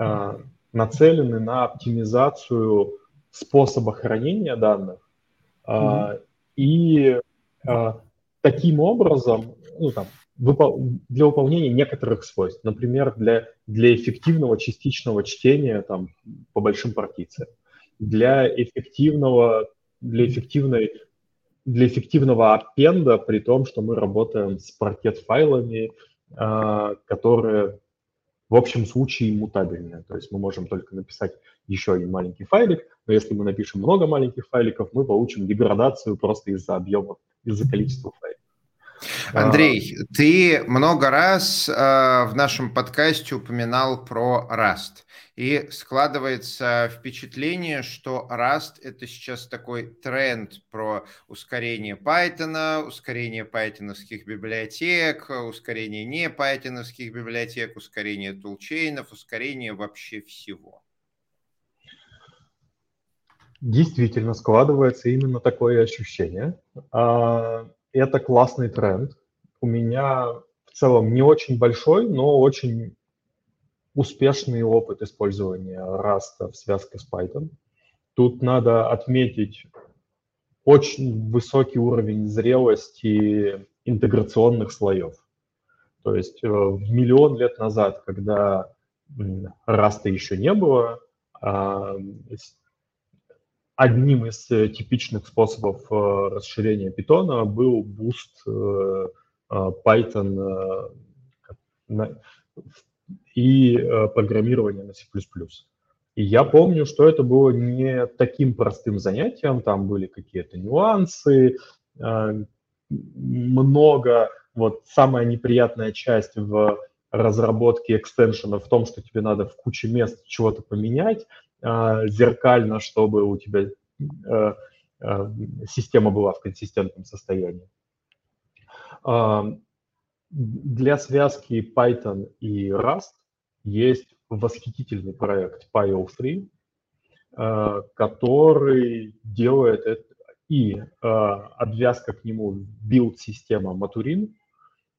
C: э, нацелены на оптимизацию способа хранения данных mm-hmm. и э, таким образом ну, там, для выполнения некоторых свойств, например, для, для эффективного частичного чтения там, по большим партициям, для эффективного, для эффективной для эффективного аппенда, при том, что мы работаем с паркет-файлами, а, которые в общем случае мутабельные. То есть мы можем только написать еще один маленький файлик, но если мы напишем много маленьких файликов, мы получим деградацию просто из-за объема, из-за количества файлов.
B: Андрей, а... ты много раз э, в нашем подкасте упоминал про Rust. И складывается впечатление, что Rust — это сейчас такой тренд про ускорение Python, ускорение пайтоновских библиотек, ускорение не пайтоновских библиотек, ускорение тулчейнов, ускорение вообще всего.
C: Действительно, складывается именно такое ощущение. А, это классный тренд. У меня в целом не очень большой, но очень успешный опыт использования Rust в связке с Python. Тут надо отметить очень высокий уровень зрелости интеграционных слоев. То есть э, миллион лет назад, когда Rust еще не было, а, одним из типичных способов э, расширения Python был Boost э, Python и э, программирование на C++. И я помню, что это было не таким простым занятием, там были какие-то нюансы, э, много, вот самая неприятная часть в разработке экстеншена в том, что тебе надо в куче мест чего-то поменять э, зеркально, чтобы у тебя система была в консистентном состоянии для связки Python и Rust есть восхитительный проект PyO3, э, который делает это, и э, обвязка к нему билд-система Maturin,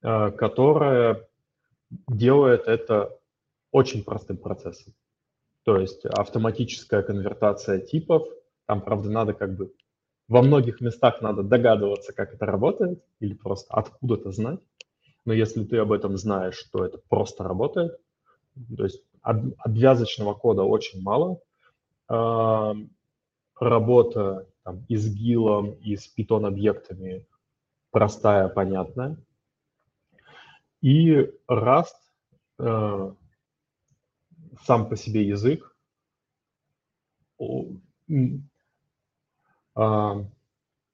C: э, которая делает это очень простым процессом. То есть автоматическая конвертация типов, там, правда, надо как бы во многих местах надо догадываться, как это работает, или просто откуда-то знать. Но если ты об этом знаешь, что это просто работает, то есть обвязочного кода очень мало, работа там, и с гилом, и с питон-объектами простая, понятная. И Rust э, сам по себе язык,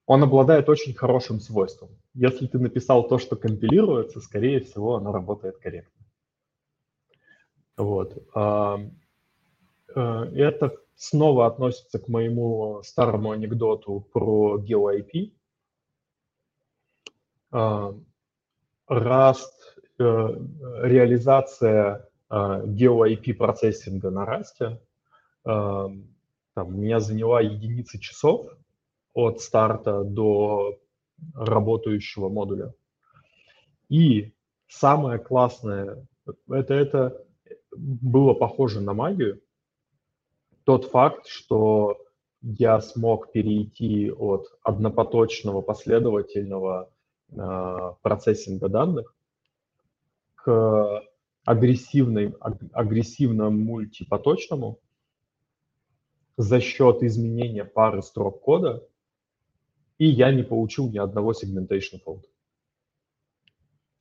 C: он обладает очень хорошим свойством. Если ты написал то, что компилируется, скорее всего, оно работает корректно. Вот. А, э, это снова относится к моему старому анекдоту про GeoIP. А, Rust, э, реализация GeoIP процессинга на Rust там, меня заняла единицы часов, от старта до работающего модуля. И самое классное, это, это было похоже на магию, тот факт, что я смог перейти от однопоточного последовательного э, процессинга данных к агрессивной, агрессивному мультипоточному за счет изменения пары строк кода и я не получил ни одного segmentation fault.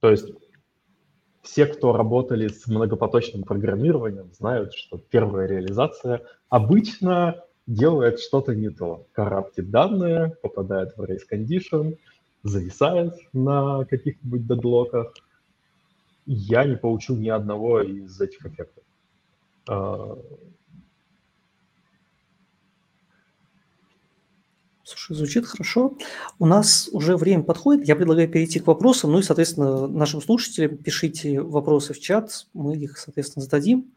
C: То есть все, кто работали с многопоточным программированием, знают, что первая реализация обычно делает что-то не то. Караптит данные, попадает в race condition, зависает на каких-нибудь дедлоках. Я не получил ни одного из этих эффектов. А,
A: Слушай, звучит хорошо. У нас уже время подходит. Я предлагаю перейти к вопросам. Ну и, соответственно, нашим слушателям пишите вопросы в чат. Мы их, соответственно, зададим.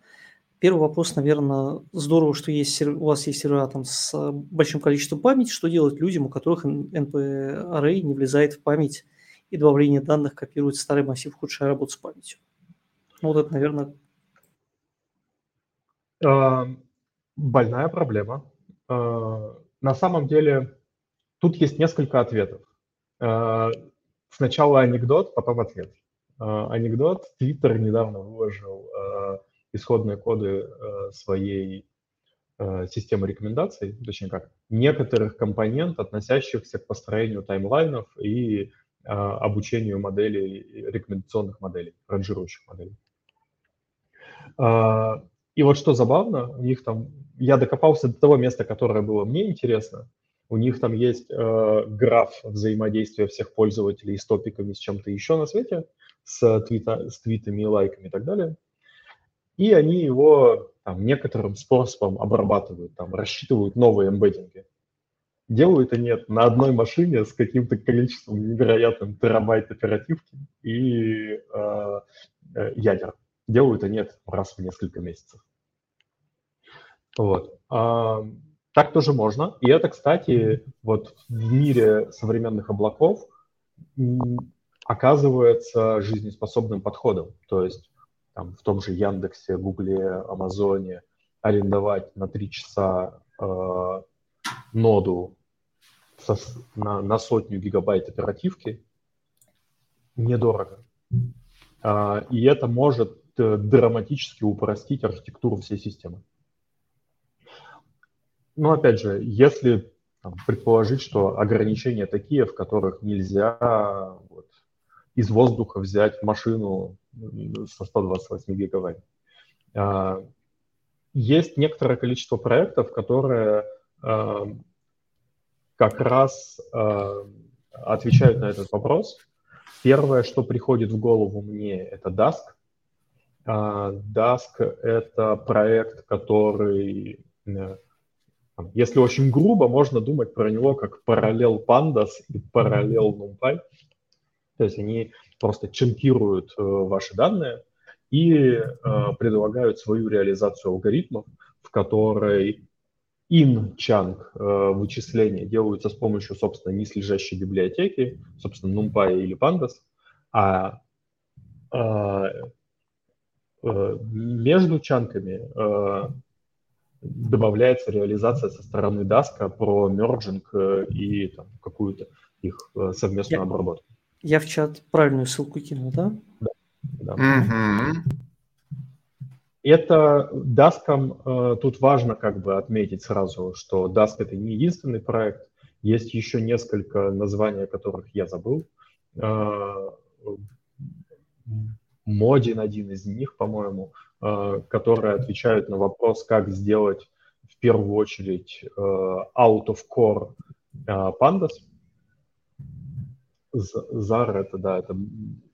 A: Первый вопрос, наверное, здорово, что есть, у вас есть сервера там с большим количеством памяти. Что делать людям, у которых NP-array не влезает в память и добавление данных копирует старый массив, ухудшая работу с памятью? Ну, вот это, наверное...
C: А, больная проблема. А, на самом деле, тут есть несколько ответов. А, сначала анекдот, потом ответ. Анекдот. Твиттер недавно выложил исходные коды э, своей э, системы рекомендаций, точнее как, некоторых компонент, относящихся к построению таймлайнов и э, обучению моделей, рекомендационных моделей, ранжирующих моделей. И вот что забавно, у них там, я докопался до того места, которое было мне интересно, у них там есть э, граф взаимодействия всех пользователей с топиками, с чем-то еще на свете, с, твита, с твитами, лайками и так далее и они его там, некоторым способом обрабатывают, там, рассчитывают новые эмбеддинги. Делают они это на одной машине с каким-то количеством невероятным терабайт оперативки и э, э, ядер. Делают они это раз в несколько месяцев. Вот. А, так тоже можно. И это, кстати, вот в мире современных облаков оказывается жизнеспособным подходом. То есть там, в том же Яндексе, Гугле, Амазоне арендовать на три часа э, ноду со, на, на сотню гигабайт оперативки недорого. Э, и это может э, драматически упростить архитектуру всей системы. Но опять же, если там, предположить, что ограничения такие, в которых нельзя вот, из воздуха взять машину со 128 гигабайт. А, есть некоторое количество проектов, которые а, как раз а, отвечают на этот вопрос. Первое, что приходит в голову мне, это Dask. Dask — это проект, который, э, если очень грубо, можно думать про него как параллел Pandas и параллел NumPy. То есть они просто чанкируют э, ваши данные и э, предлагают свою реализацию алгоритмов, в которой in-chunk э, вычисления делаются с помощью, собственно, низлежащей библиотеки, собственно, NumPy или Pandas, а между чанками добавляется реализация со стороны Dask про мерджинг и там, какую-то их совместную обработку.
A: Я в чат правильную ссылку кинул, да? Да. да. Угу.
C: Это Dask'ом, э, тут важно как бы отметить сразу, что Dask это не единственный проект, есть еще несколько названий, которых я забыл. Э, Модин один из них, по-моему, э, которые отвечают на вопрос, как сделать в первую очередь out of core pandas, Зар это, да, это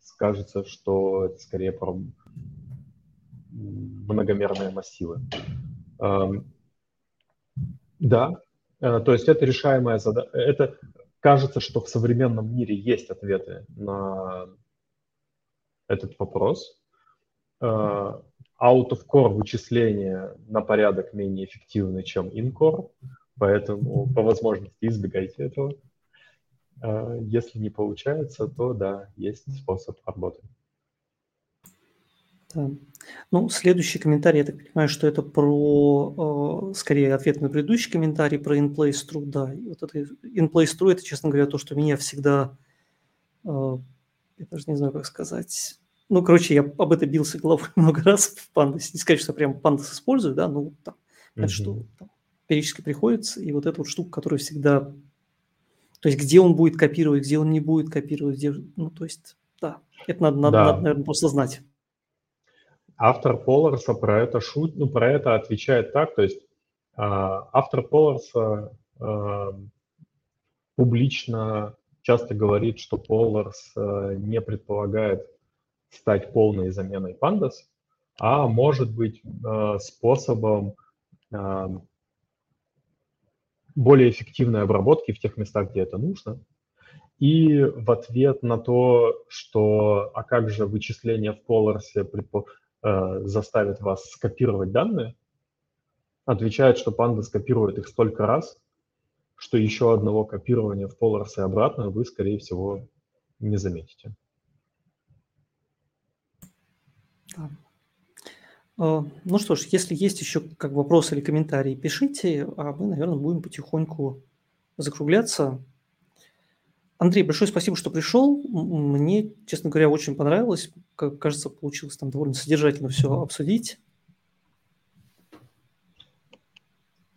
C: скажется, что это скорее про многомерные массивы. Да, э, то есть это решаемая задача. Это кажется, что в современном мире есть ответы на этот вопрос. Э, out of core вычисления на порядок менее эффективны, чем in core, поэтому по возможности избегайте этого. А, если не получается, то да, есть способ работы.
A: Да. Ну, следующий комментарий, я так понимаю, что это про, э, скорее, ответ на предыдущий комментарий про in-place true. Да, и вот это in-place true, это, честно говоря, то, что меня всегда, э, я даже не знаю, как сказать, ну, короче, я об этом бился головой много раз в Pandas. Не сказать, что прям Pandas использую, да, ну, там, mm-hmm. что там, периодически приходится, и вот эта вот штука, которая всегда то есть где он будет копировать, где он не будет копировать, где, ну то есть, да, это надо, надо, да. надо наверное, просто знать.
C: Автор Поларса про это шут, ну про это отвечает так, то есть э, автор Поларса э, публично часто говорит, что Polars э, не предполагает стать полной заменой Pandas, а может быть э, способом э, более эффективной обработки в тех местах, где это нужно. И в ответ на то, что а как же вычисление в Polars предпо- заставит вас скопировать данные, отвечает, что Panda скопирует их столько раз, что еще одного копирования в и обратно вы, скорее всего, не заметите.
A: А, ну что ж, если есть еще как вопросы или комментарии, пишите, а мы, наверное, будем потихоньку закругляться. Андрей, большое спасибо, что пришел. Мне, честно говоря, очень понравилось. Как кажется, получилось там довольно содержательно все обсудить.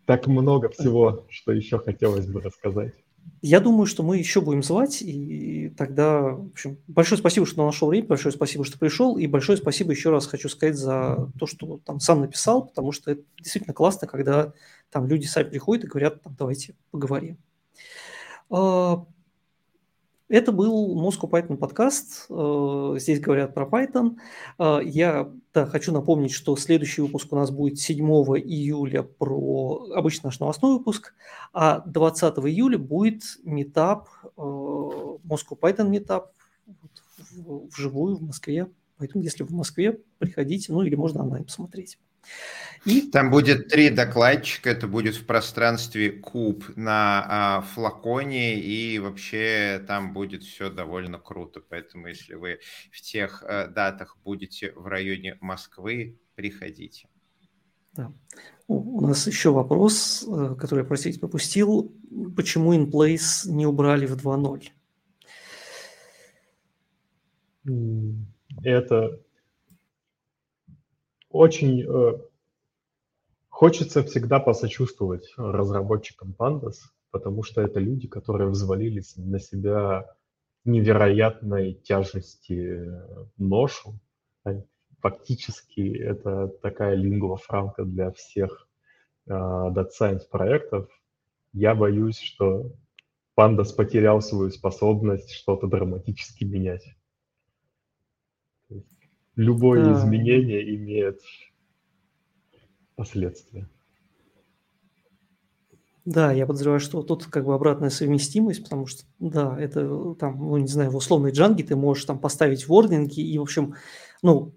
C: так много всего, что еще хотелось бы рассказать.
A: Я думаю, что мы еще будем звать, и тогда, в общем, большое спасибо, что нашел время, большое спасибо, что пришел, и большое спасибо еще раз хочу сказать за то, что там сам написал, потому что это действительно классно, когда там люди сами приходят и говорят, там, давайте поговорим. Это был Moscow Python подкаст. Э, здесь говорят про Python. Э, я да, хочу напомнить, что следующий выпуск у нас будет 7 июля про обычный наш новостной выпуск, а 20 июля будет метап, э, Moscow Python метап вживую в Москве. Поэтому, если вы в Москве, приходите, ну или можно онлайн посмотреть.
B: И... Там будет три докладчика, это будет в пространстве куб на а, флаконе, и вообще там будет все довольно круто. Поэтому, если вы в тех а, датах будете в районе Москвы, приходите.
A: Да. У нас еще вопрос, э, который я, простите, пропустил. Почему InPlace не убрали в 2.0?
C: Это очень э, хочется всегда посочувствовать разработчикам Pandas, потому что это люди, которые взвалились на себя невероятной тяжести ношу. Фактически это такая лингва франка для всех э, Data Science проектов. Я боюсь, что Pandas потерял свою способность что-то драматически менять любое да. изменение имеет последствия.
A: Да, я подозреваю, что тут как бы обратная совместимость, потому что, да, это там, ну, не знаю, в условной джанге ты можешь там поставить вординги и, в общем, ну,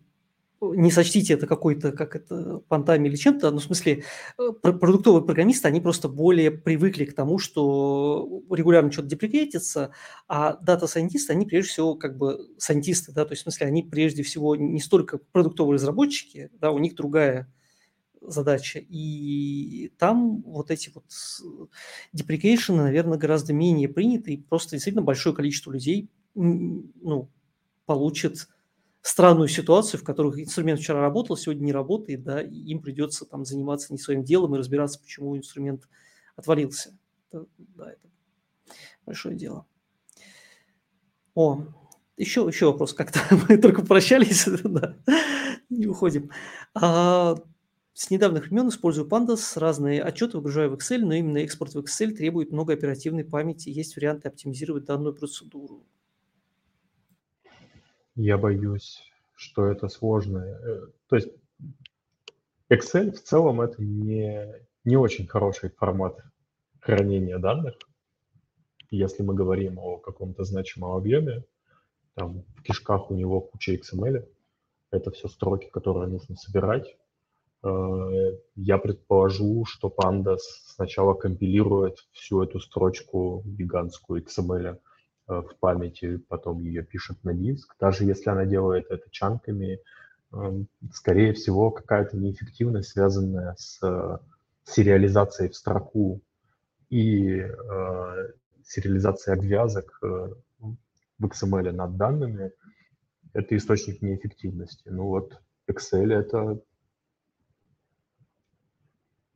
A: не сочтите это какой-то, как это, понтами или чем-то, но в смысле э, продуктовые программисты, они просто более привыкли к тому, что регулярно что-то deprecate ится, а дата-сайентисты, они прежде всего как бы сайентисты, да, то есть в смысле они прежде всего не столько продуктовые разработчики, да, у них другая задача, и там вот эти вот deprecation ы, наверное, гораздо менее приняты, и просто действительно большое количество людей, ну, получит странную ситуацию, в которой инструмент вчера работал, сегодня не работает, да, и им придется там заниматься не своим делом и разбираться, почему инструмент отвалился. Это, да, это большое дело. О, еще, еще вопрос. Как-то мы только прощались, да, не уходим. А, с недавних времен использую Pandas, разные отчеты выгружаю в Excel, но именно экспорт в Excel требует много оперативной памяти. Есть варианты оптимизировать данную процедуру.
C: Я боюсь, что это сложно. Э, то есть Excel в целом это не, не очень хороший формат хранения данных. Если мы говорим о каком-то значимом объеме, там в кишках у него куча XML, это все строки, которые нужно собирать. Э, я предположу, что Pandas сначала компилирует всю эту строчку гигантскую XML, в памяти, потом ее пишет на диск. Даже если она делает это чанками, эм, скорее всего, какая-то неэффективность, связанная с э, сериализацией в строку и э, сериализацией обвязок в XML над данными, это источник неэффективности. Ну вот Excel это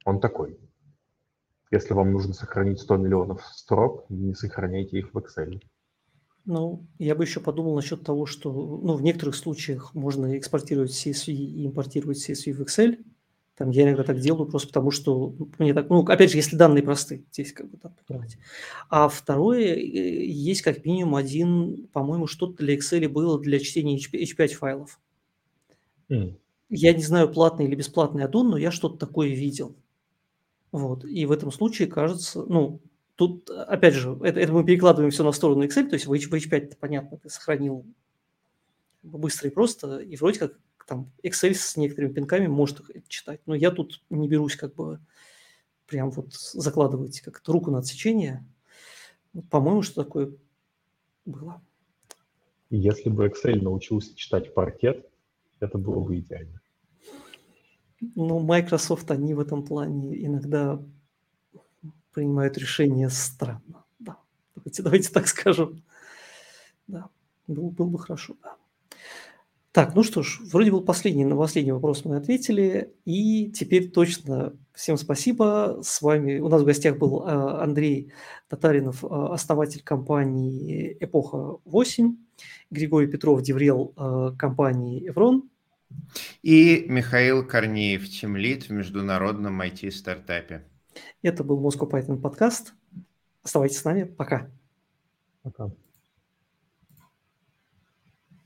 C: он такой. Если вам нужно сохранить 100 миллионов строк, не сохраняйте их в Excel.
A: Ну, я бы еще подумал насчет того, что ну, в некоторых случаях можно экспортировать CSV и импортировать CSV в Excel. Там я иногда так делаю просто потому, что мне так, ну, опять же, если данные простые, здесь как бы так понимаете. А второе, э, есть как минимум один, по-моему, что-то для Excel было для чтения H5 файлов. Mm. Я не знаю, платный или бесплатный аддон, но я что-то такое видел. Вот. И в этом случае кажется, ну, тут, опять же, это, это мы перекладываем все на сторону Excel, то есть в, H, в H5, понятно, ты сохранил быстро и просто, и вроде как там Excel с некоторыми пинками может их читать. Но я тут не берусь как бы прям вот закладывать как-то руку на отсечение. По-моему, что такое было.
C: Если бы Excel научился читать паркет, это было бы идеально.
A: Ну, Microsoft, они в этом плане иногда принимают решения странно. Да. Давайте, давайте так скажем. Да, был, был бы хорошо, да. Так, ну что ж, вроде был последний, на последний вопрос мы ответили, и теперь точно всем спасибо. С вами у нас в гостях был а, Андрей Татаринов, а, основатель компании «Эпоха 8», Григорий Петров, деврел а, компании «Эврон».
B: И Михаил Корнеев, тимлит в международном IT-стартапе.
A: Это был Moscow Python подкаст. Оставайтесь с нами. Пока.
C: Пока.